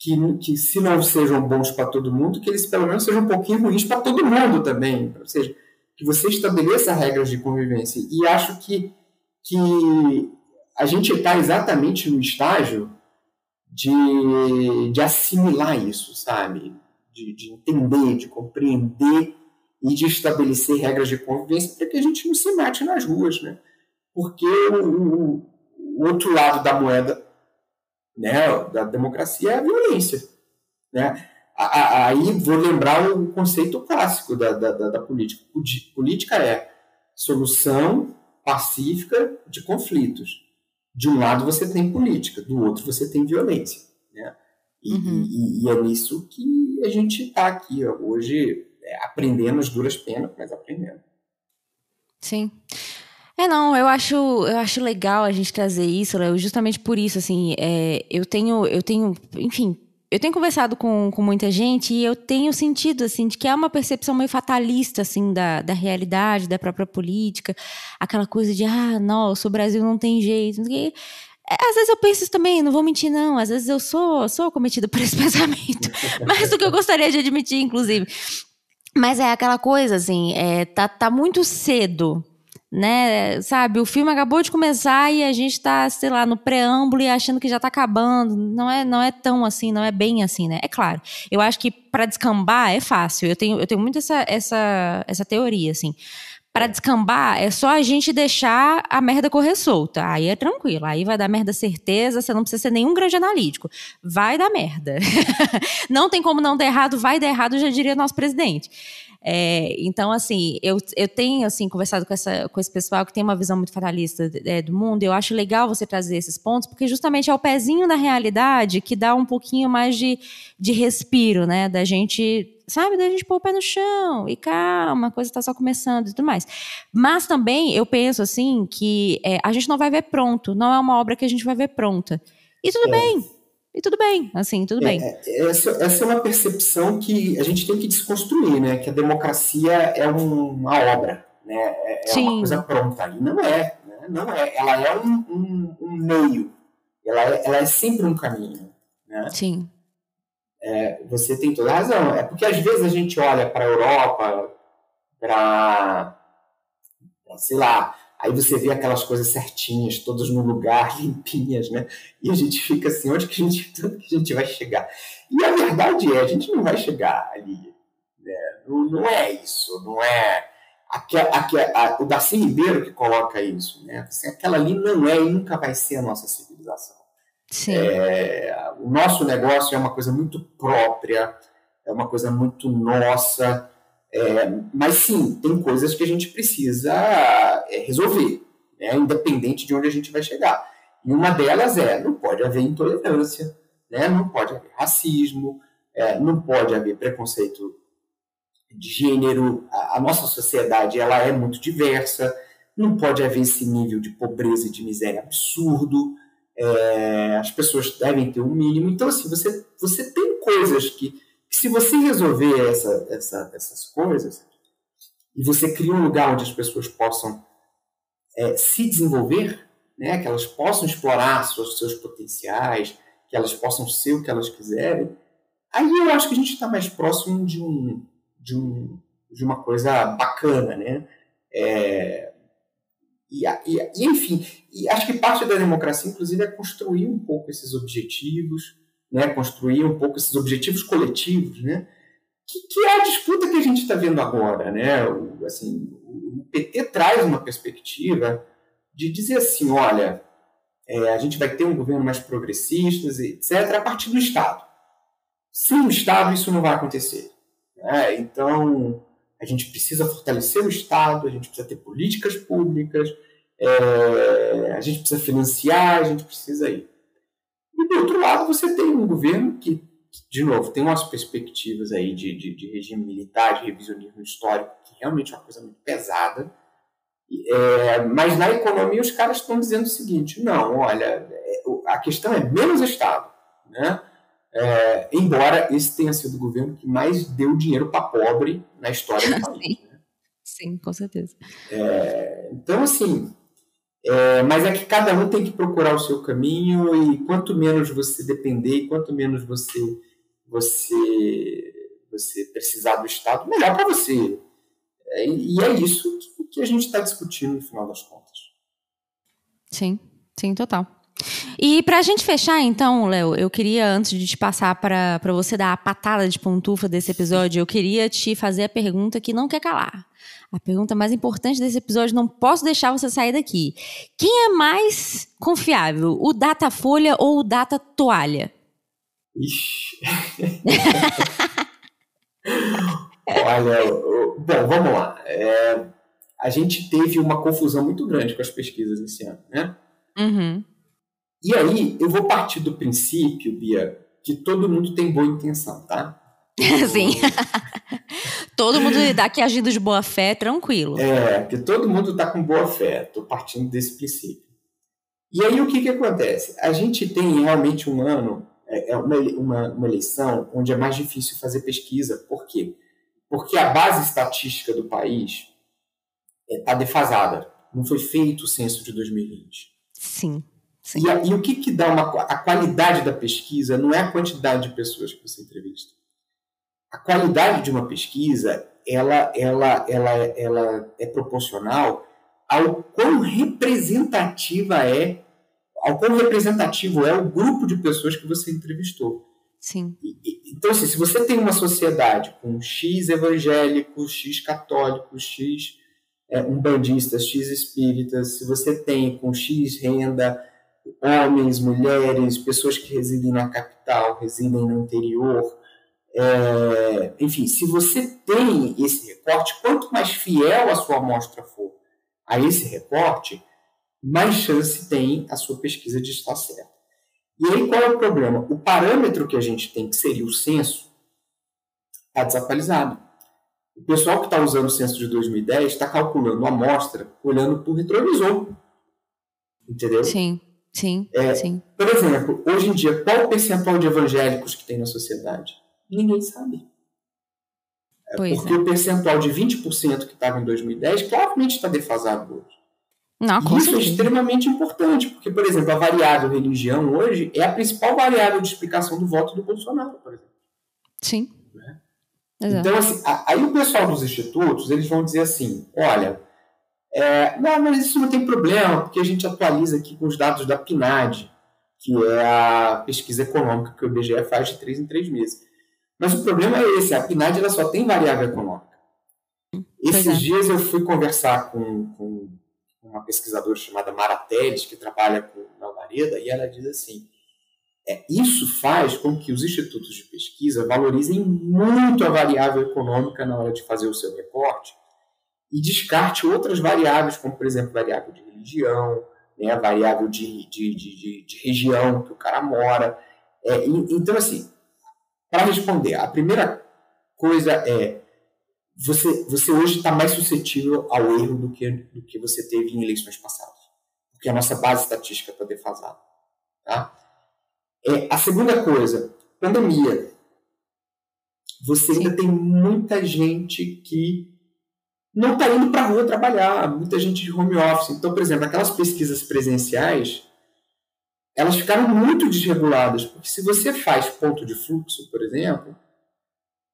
que, que se não sejam bons para todo mundo, que eles pelo menos sejam um pouquinho ruins para todo mundo também. Ou seja, que você estabeleça regras de convivência. E acho que, que a gente está exatamente no estágio de, de assimilar isso, sabe? De, de entender, de compreender e de estabelecer regras de convivência para que a gente não se mate nas ruas, né? Porque o, o, o outro lado da moeda né, da democracia é a violência. Né? Aí vou lembrar o conceito clássico da, da, da política. Política é solução pacífica de conflitos. De um lado você tem política, do outro você tem violência. Né? E, uhum. e, e é nisso que a gente está aqui ó, hoje, é, aprendendo as duras penas, mas aprendendo. Sim. É, não, eu acho, eu acho legal a gente trazer isso, Léo, justamente por isso, assim, é, eu tenho, eu tenho, enfim, eu tenho conversado com, com muita gente e eu tenho sentido, assim, de que é uma percepção meio fatalista, assim, da, da realidade, da própria política, aquela coisa de, ah, nossa, o Brasil não tem jeito, é, às vezes eu penso isso também, não vou mentir, não. Às vezes eu sou, sou acometida por esse pensamento. Mais do que eu gostaria de admitir, inclusive. Mas é aquela coisa, assim, é, tá, tá muito cedo né? Sabe, o filme acabou de começar e a gente tá, sei lá, no preâmbulo e achando que já tá acabando. Não é, não é tão assim, não é bem assim, né? É claro. Eu acho que para descambar é fácil. Eu tenho, eu tenho muito essa, essa, essa teoria, assim. Para descambar, é só a gente deixar a merda correr solta. Aí é tranquilo. Aí vai dar merda certeza, você não precisa ser nenhum grande analítico. Vai dar merda. não tem como não dar errado, vai dar errado, já diria nosso presidente. É, então, assim, eu, eu tenho assim, conversado com, essa, com esse pessoal que tem uma visão muito fatalista é, do mundo. Eu acho legal você trazer esses pontos, porque justamente é o pezinho da realidade que dá um pouquinho mais de, de respiro, né? Da gente sabe, da gente pôr o pé no chão e calma, a coisa está só começando e tudo mais. Mas também eu penso assim que é, a gente não vai ver pronto, não é uma obra que a gente vai ver pronta. E tudo é. bem, e tudo bem, assim, tudo bem. É, é, essa, essa, é uma percepção que a gente tem que desconstruir, né? Que a democracia é uma obra, né? É, é uma coisa pronta. E não é, né? não é. Ela é um, um, um meio. Ela é, ela é, sempre um caminho, né? Sim. É, você tem toda a razão. É porque às vezes a gente olha para a Europa, para, sei lá, Aí você vê aquelas coisas certinhas, todas no lugar, limpinhas, né? E a gente fica assim, onde que a gente, que a gente vai chegar? E a verdade é, a gente não vai chegar ali. Né? Não, não é isso, não é... Aqui, aqui, a, o Darcy Ribeiro que coloca isso, né? Assim, aquela ali não é e nunca vai ser a nossa civilização. Sim. É, o nosso negócio é uma coisa muito própria, é uma coisa muito nossa, é, mas sim, tem coisas que a gente precisa resolver, né, independente de onde a gente vai chegar. E uma delas é: não pode haver intolerância, né, não pode haver racismo, é, não pode haver preconceito de gênero. A, a, nossa sociedade ela é muito diversa, não pode haver esse nível de pobreza e de miséria absurdo. É, as pessoas devem ter um mínimo. Então, assim, você, você tem coisas que se você resolver essa, essa, essas coisas e você cria um lugar onde as pessoas possam é, se desenvolver, né, que elas possam explorar seus, seus potenciais, que elas possam ser o que elas quiserem, aí eu acho que a gente está mais próximo de, um, de, um, de uma coisa bacana, né? É, e, e, e, enfim, e acho que parte da democracia, inclusive, é construir um pouco esses objetivos, né, construir um pouco esses objetivos coletivos, né, que, que é a disputa que a gente está vendo agora. Né? O, assim, PT traz uma perspectiva de dizer assim, olha, é, a gente vai ter um governo mais progressista, etc., a partir do Estado. Sem o Estado, isso não vai acontecer. Né? Então, a gente precisa fortalecer o Estado, a gente precisa ter políticas públicas, é, a gente precisa financiar, a gente precisa ir. E do outro lado, você tem um governo que, de novo, tem umas perspectivas aí de, de, de regime militar, de revisionismo histórico, que realmente é uma coisa muito pesada. É, mas na economia os caras estão dizendo o seguinte: não, olha, é, a questão é menos Estado. Né? É, embora esse tenha sido o governo que mais deu dinheiro para pobre na história do país. Sim. Né? Sim, com certeza. É, então, assim, é, mas é que cada um tem que procurar o seu caminho e quanto menos você depender, quanto menos você você você precisar do Estado, melhor para você. É, e é isso que, que a gente está discutindo no final das contas. Sim, sim, total. E para a gente fechar, então, Léo, eu queria, antes de te passar para você dar a patada de pontufa desse episódio, eu queria te fazer a pergunta que não quer calar. A pergunta mais importante desse episódio, não posso deixar você sair daqui. Quem é mais confiável, o Datafolha ou o Data Toalha? Ixi. Olha, bom, vamos lá. É, a gente teve uma confusão muito grande com as pesquisas esse ano, né? Uhum. E aí, eu vou partir do princípio, Bia, que todo mundo tem boa intenção, tá? Sim. todo mundo daqui agindo de boa fé, tranquilo. É, que todo mundo está com boa fé. Estou partindo desse princípio. E aí o que, que acontece? A gente tem realmente um ano, é, é uma, uma, uma eleição onde é mais difícil fazer pesquisa. Por quê? Porque a base estatística do país está é, defasada. Não foi feito o censo de 2020. Sim. Sim. E, e, o que, que dá uma, a qualidade da pesquisa não é a quantidade de pessoas que você entrevista a qualidade de uma pesquisa ela, ela, ela, ela é proporcional ao quão representativa é, ao quão representativo é o grupo de pessoas que você entrevistou. Sim. Então, assim, se você tem uma sociedade com X evangélicos, X católicos, X é, umbandistas, X espíritas, se você tem com X renda homens, mulheres, pessoas que residem na capital, residem no interior, é, enfim, se você tem esse recorte, quanto mais fiel a sua amostra for a esse recorte, mais chance tem a sua pesquisa de estar certa. E aí qual é o problema? O parâmetro que a gente tem, que seria o censo, está desatualizado. O pessoal que está usando o censo de 2010 está calculando a amostra olhando para o retrovisor. Entendeu? Sim, sim, é, sim. Por exemplo, hoje em dia, qual o percentual de evangélicos que tem na sociedade? Ninguém sabe. É porque é. o percentual de 20% que estava em 2010 claramente está defasado hoje. Não, Isso certeza. é extremamente importante, porque, por exemplo, a variável religião hoje é a principal variável de explicação do voto do Bolsonaro, por exemplo. Sim. Né? Então, assim, aí o pessoal dos institutos, eles vão dizer assim, olha, é, não, mas isso não tem problema, porque a gente atualiza aqui com os dados da PNAD, que é a pesquisa econômica que o IBGE faz de três em três meses. Mas o problema é esse, a PNAD ela só tem variável econômica. Esses é. dias eu fui conversar com, com, uma pesquisadora chamada Mara Teles, que trabalha com Alvareda, e ela diz assim, é, isso faz com que os institutos de pesquisa valorizem muito a variável econômica na hora de fazer o seu recorte e descarte outras variáveis, como, por exemplo, variável de religião, né, variável de, de, de, de, região que o cara mora. É, então, assim, para responder, a primeira coisa é você, você hoje está mais suscetível ao erro do que, do que você teve em eleições passadas. Porque a nossa base estatística está defasada. Tá? É, a segunda coisa, pandemia. Você ainda tem muita gente que não está indo para a rua trabalhar, muita gente de home office. Então, por exemplo, aquelas pesquisas presenciais, elas ficaram muito desreguladas, porque se você faz ponto de fluxo, por exemplo,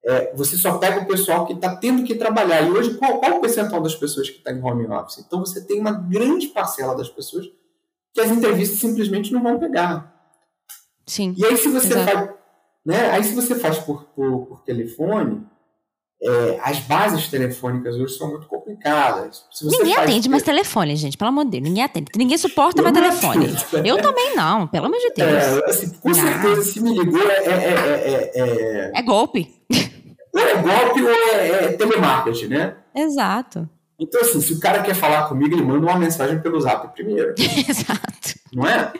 é, você só pega o pessoal que está tendo que trabalhar. E hoje, qual, qual o percentual das pessoas que está em home office? Então, você tem uma grande parcela das pessoas que as entrevistas simplesmente não vão pegar. Sim. E aí se você exato. faz, né? Aí se você faz por, por, por telefone, é, as bases telefônicas hoje são muito complicadas. Ninguém faz atende mais telefone, gente, pelo amor de Deus. Ninguém atende. Ninguém suporta Eu mais telefone. atendo. Eu também não, pelo amor de Deus. É, assim, com certeza, se me ligou, é, é, é, é, é, É golpe. ou é golpe ou é, é telemarketing, né? Exato. Então, assim, se o cara quer falar comigo, ele manda uma mensagem pelo zap primeiro, Exato. não é?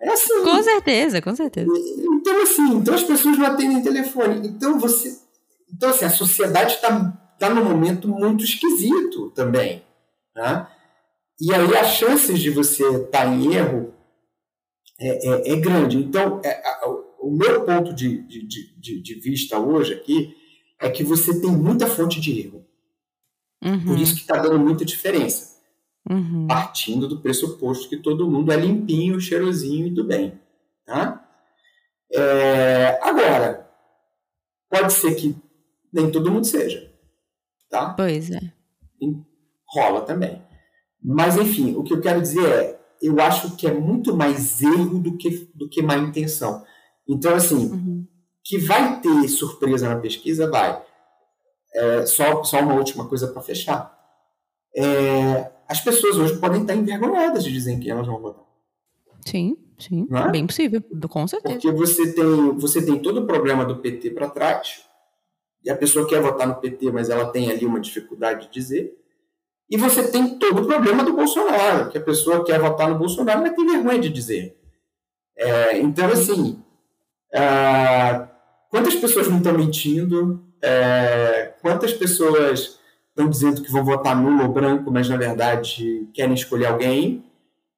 É assim. Com certeza, com certeza. Então, assim, então as pessoas não atendem telefone. Então, você. Então, assim, a sociedade está tá num momento muito esquisito também. Né? E aí as chances de você estar em erro é, é, é grande. Então, é, a- o meu ponto de, de, de, de vista hoje aqui é que você tem muita fonte de erro. Uhum, Por isso que está dando muita diferença. uhum. Partindo do pressuposto que todo mundo é limpinho, cheirosinho e do bem. Tá? É, agora, pode ser que nem todo mundo seja. Tá? Pois é. rola também. Mas, enfim, o que eu quero dizer é, eu acho que é muito mais erro do que, do que má intenção. Então, assim, Uhum. que vai ter surpresa na pesquisa, vai. É, só, só uma última coisa para fechar. É, as pessoas hoje podem estar envergonhadas de dizer em quem elas vão votar. Sim, sim. É? Bem possível. Com certeza. Porque você tem, você tem todo o problema do PT para trás, e a pessoa quer votar no PT, mas ela tem ali uma dificuldade de dizer. E você tem todo o problema do Bolsonaro, que a pessoa quer votar no Bolsonaro, mas tem vergonha de dizer. É, então, assim, ah, quantas pessoas não estão mentindo? É, quantas pessoas estão dizendo que vão votar nulo ou branco, mas na verdade querem escolher alguém?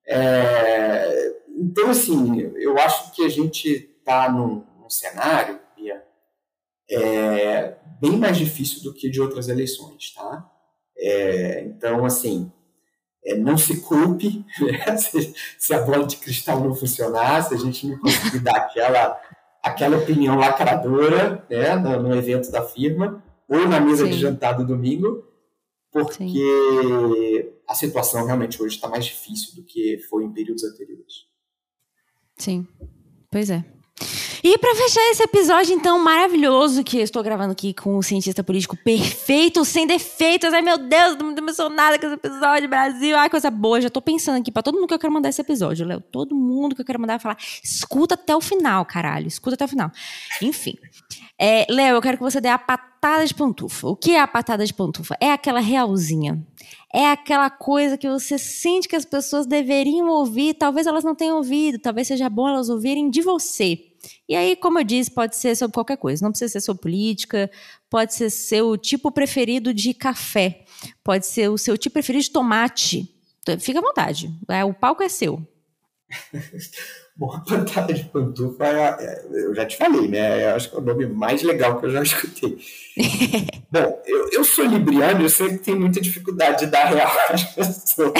É, então, assim, eu acho que a gente está num, num cenário, é, bem mais difícil do que de outras eleições, tá? É, então, assim, é, não se culpe né, se, se a bola de cristal não funcionar, se a gente não conseguir dar aquela, aquela opinião lacradora né, no, no evento da firma ou na mesa Sim. de jantar do domingo, porque a situação realmente hoje está mais difícil do que foi em períodos anteriores. Sim. Pois é. E pra fechar esse episódio, então, maravilhoso, que eu estou gravando aqui com o cientista político perfeito, sem defeitos. Ai, meu Deus, tô muito emocionada com esse episódio, Brasil. Ai, coisa boa. Já tô pensando aqui pra todo mundo que eu quero mandar esse episódio, Léo. Todo mundo que eu quero mandar falar, escuta até o final, caralho. Escuta até o final. Enfim. É, Léo, eu quero que você dê a patada de pantufa. O que é a patada de pantufa? É aquela realzinha. É aquela coisa que você sente que as pessoas deveriam ouvir, talvez elas não tenham ouvido, talvez seja bom elas ouvirem de você. E aí, como eu disse, pode ser sobre qualquer coisa. Não precisa ser sobre política, pode ser seu tipo preferido de café, pode ser o seu tipo preferido de tomate. Então, Fica à vontade. É, O palco é seu. Bom, a patada de pantufa, é- é- eu já te falei, né? Eu acho que é o nome mais legal que eu já escutei. Bom, eu, eu sou libriano, eu sei que tem muita dificuldade de dar real às pessoas.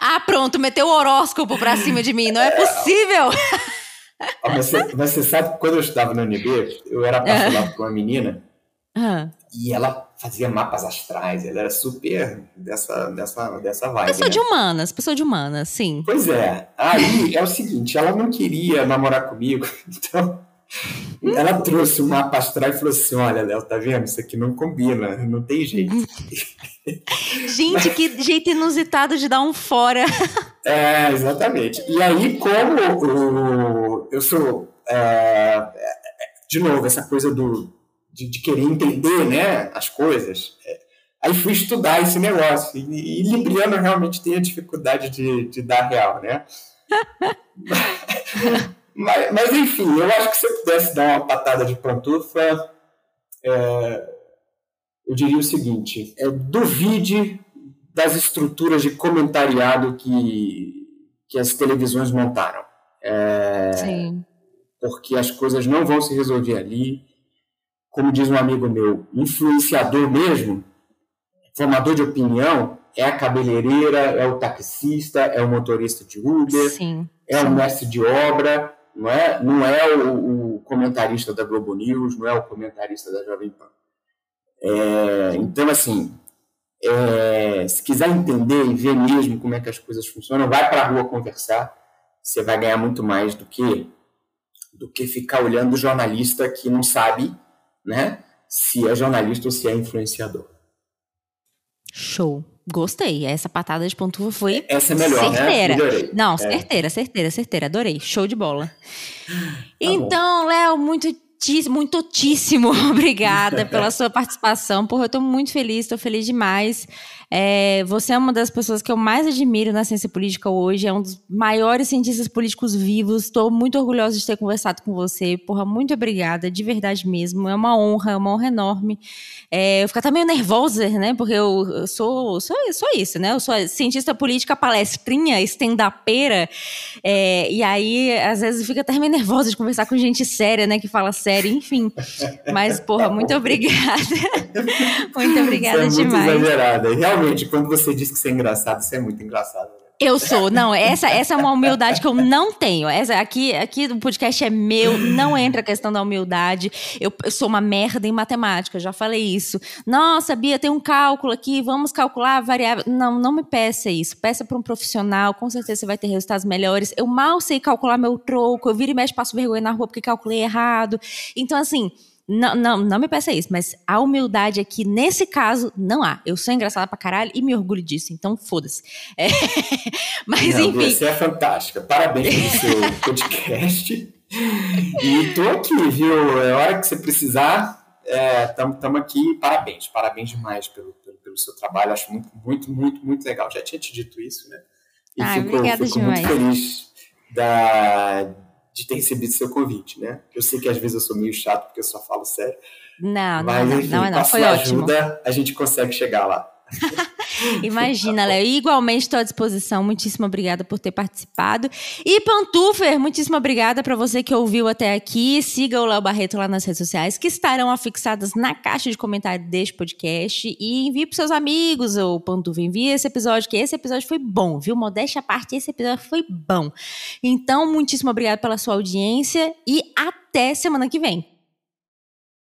Ah, pronto, meteu o horóscopo pra cima de mim. Não é possível. Mas Você, sabe que quando eu estudava na UNB, eu era apaixonado por uma menina Ah, e ela fazia mapas astrais, ela era super dessa, dessa, dessa vibe. pessoa né? de humanas, pessoa de humanas, sim. Pois é. Aí é o seguinte, ela não queria namorar comigo, então ela trouxe um mapa astral e falou assim: olha, Léo, tá vendo? Isso aqui não combina, não tem jeito. Gente, que jeito inusitado de dar um fora. É, exatamente. E aí, como o- eu sou, é, de novo, essa coisa do, de, de querer entender né, as coisas, é, aí fui estudar esse negócio. E, e Libriano realmente tem a dificuldade de, de dar real, né? mas, mas, enfim, eu acho que se eu pudesse dar uma patada de pantufa, é, eu diria o seguinte: é, duvide das estruturas de comentariado que, que as televisões montaram. É, Sim. porque as coisas não vão se resolver ali. Como diz um amigo meu, influenciador mesmo, formador de opinião, é a cabeleireira, é o taxista, é o motorista de Uber, Sim. é o mestre de obra, não é, não é o, o comentarista da Globo News, não é o comentarista da Jovem Pan. É, então, assim, é, se quiser entender e ver mesmo como é que as coisas funcionam, vai para a rua conversar. Você vai ganhar muito mais do que do que ficar olhando o jornalista que não sabe, né, se é jornalista ou se é influenciador. Show. Gostei. Essa patada de pantufa foi Essa é melhor, certeira. né? Não, É. certeira, certeira, certeira. Adorei. Show de bola. Tá então, Léo, muito muitíssimo obrigada pela sua participação. Porra, eu tô muito feliz, tô feliz demais. É, você é uma das pessoas que eu mais admiro na ciência política hoje, é um dos maiores cientistas políticos vivos. Estou muito orgulhosa de ter conversado com você. Porra, muito obrigada, de verdade mesmo. É uma honra, é uma honra enorme. É, eu fico até meio nervosa, né? Porque eu, eu sou, sou, sou isso, né? Eu sou cientista política palestrinha, stand-upera. É, e aí, às vezes, eu fico até meio nervosa de conversar com gente séria, né? Que fala sério, enfim. Mas, porra, muito obrigada. muito obrigada é muito demais. exagerada. E realmente, quando você diz que você é engraçado, você é muito engraçado. né? Eu sou, não, essa, essa é uma humildade que eu não tenho. Essa, aqui, aqui o podcast é meu, não entra a questão da humildade. Eu, eu sou uma merda em matemática, já falei isso. Nossa, Bia, tem um cálculo aqui, vamos calcular a variável. Não, não me peça isso. Peça para um profissional, com certeza você vai ter resultados melhores. Eu mal sei calcular meu troco, eu viro e mexe, passo vergonha na rua porque calculei errado. Então, assim. Não, não, não me peça isso, mas a humildade aqui, nesse caso, não há. Eu sou engraçada pra caralho e me orgulho disso, então foda-se. É, mas Não, enfim. Você é fantástica. Parabéns pelo seu podcast. E tô aqui, viu? É hora que você precisar, estamos aqui. Parabéns, parabéns demais pelo, pelo, pelo seu trabalho. Acho muito, muito, muito, muito legal. Já tinha te dito isso, né? E Ai, fico, obrigada fico muito demais. feliz da, de ter recebido seu convite, né? Eu sei que às vezes eu sou meio chato porque eu só falo sério. Não, não, mas, não, enfim, não, com não, a foi sua ótimo. ajuda, a gente consegue chegar lá. Imagina, Léo. Igualmente estou à disposição. Muitíssimo obrigada por ter participado. E Pantufer, muitíssimo obrigada para você que ouviu até aqui. Siga o Léo Barreto lá nas redes sociais, que estarão afixadas na caixa de comentário deste podcast. E envie para seus amigos, o Pantufer. Envie esse episódio, que esse episódio foi bom, viu? Modéstia à parte, esse episódio foi bom. Então, muitíssimo obrigada pela sua audiência e até semana que vem.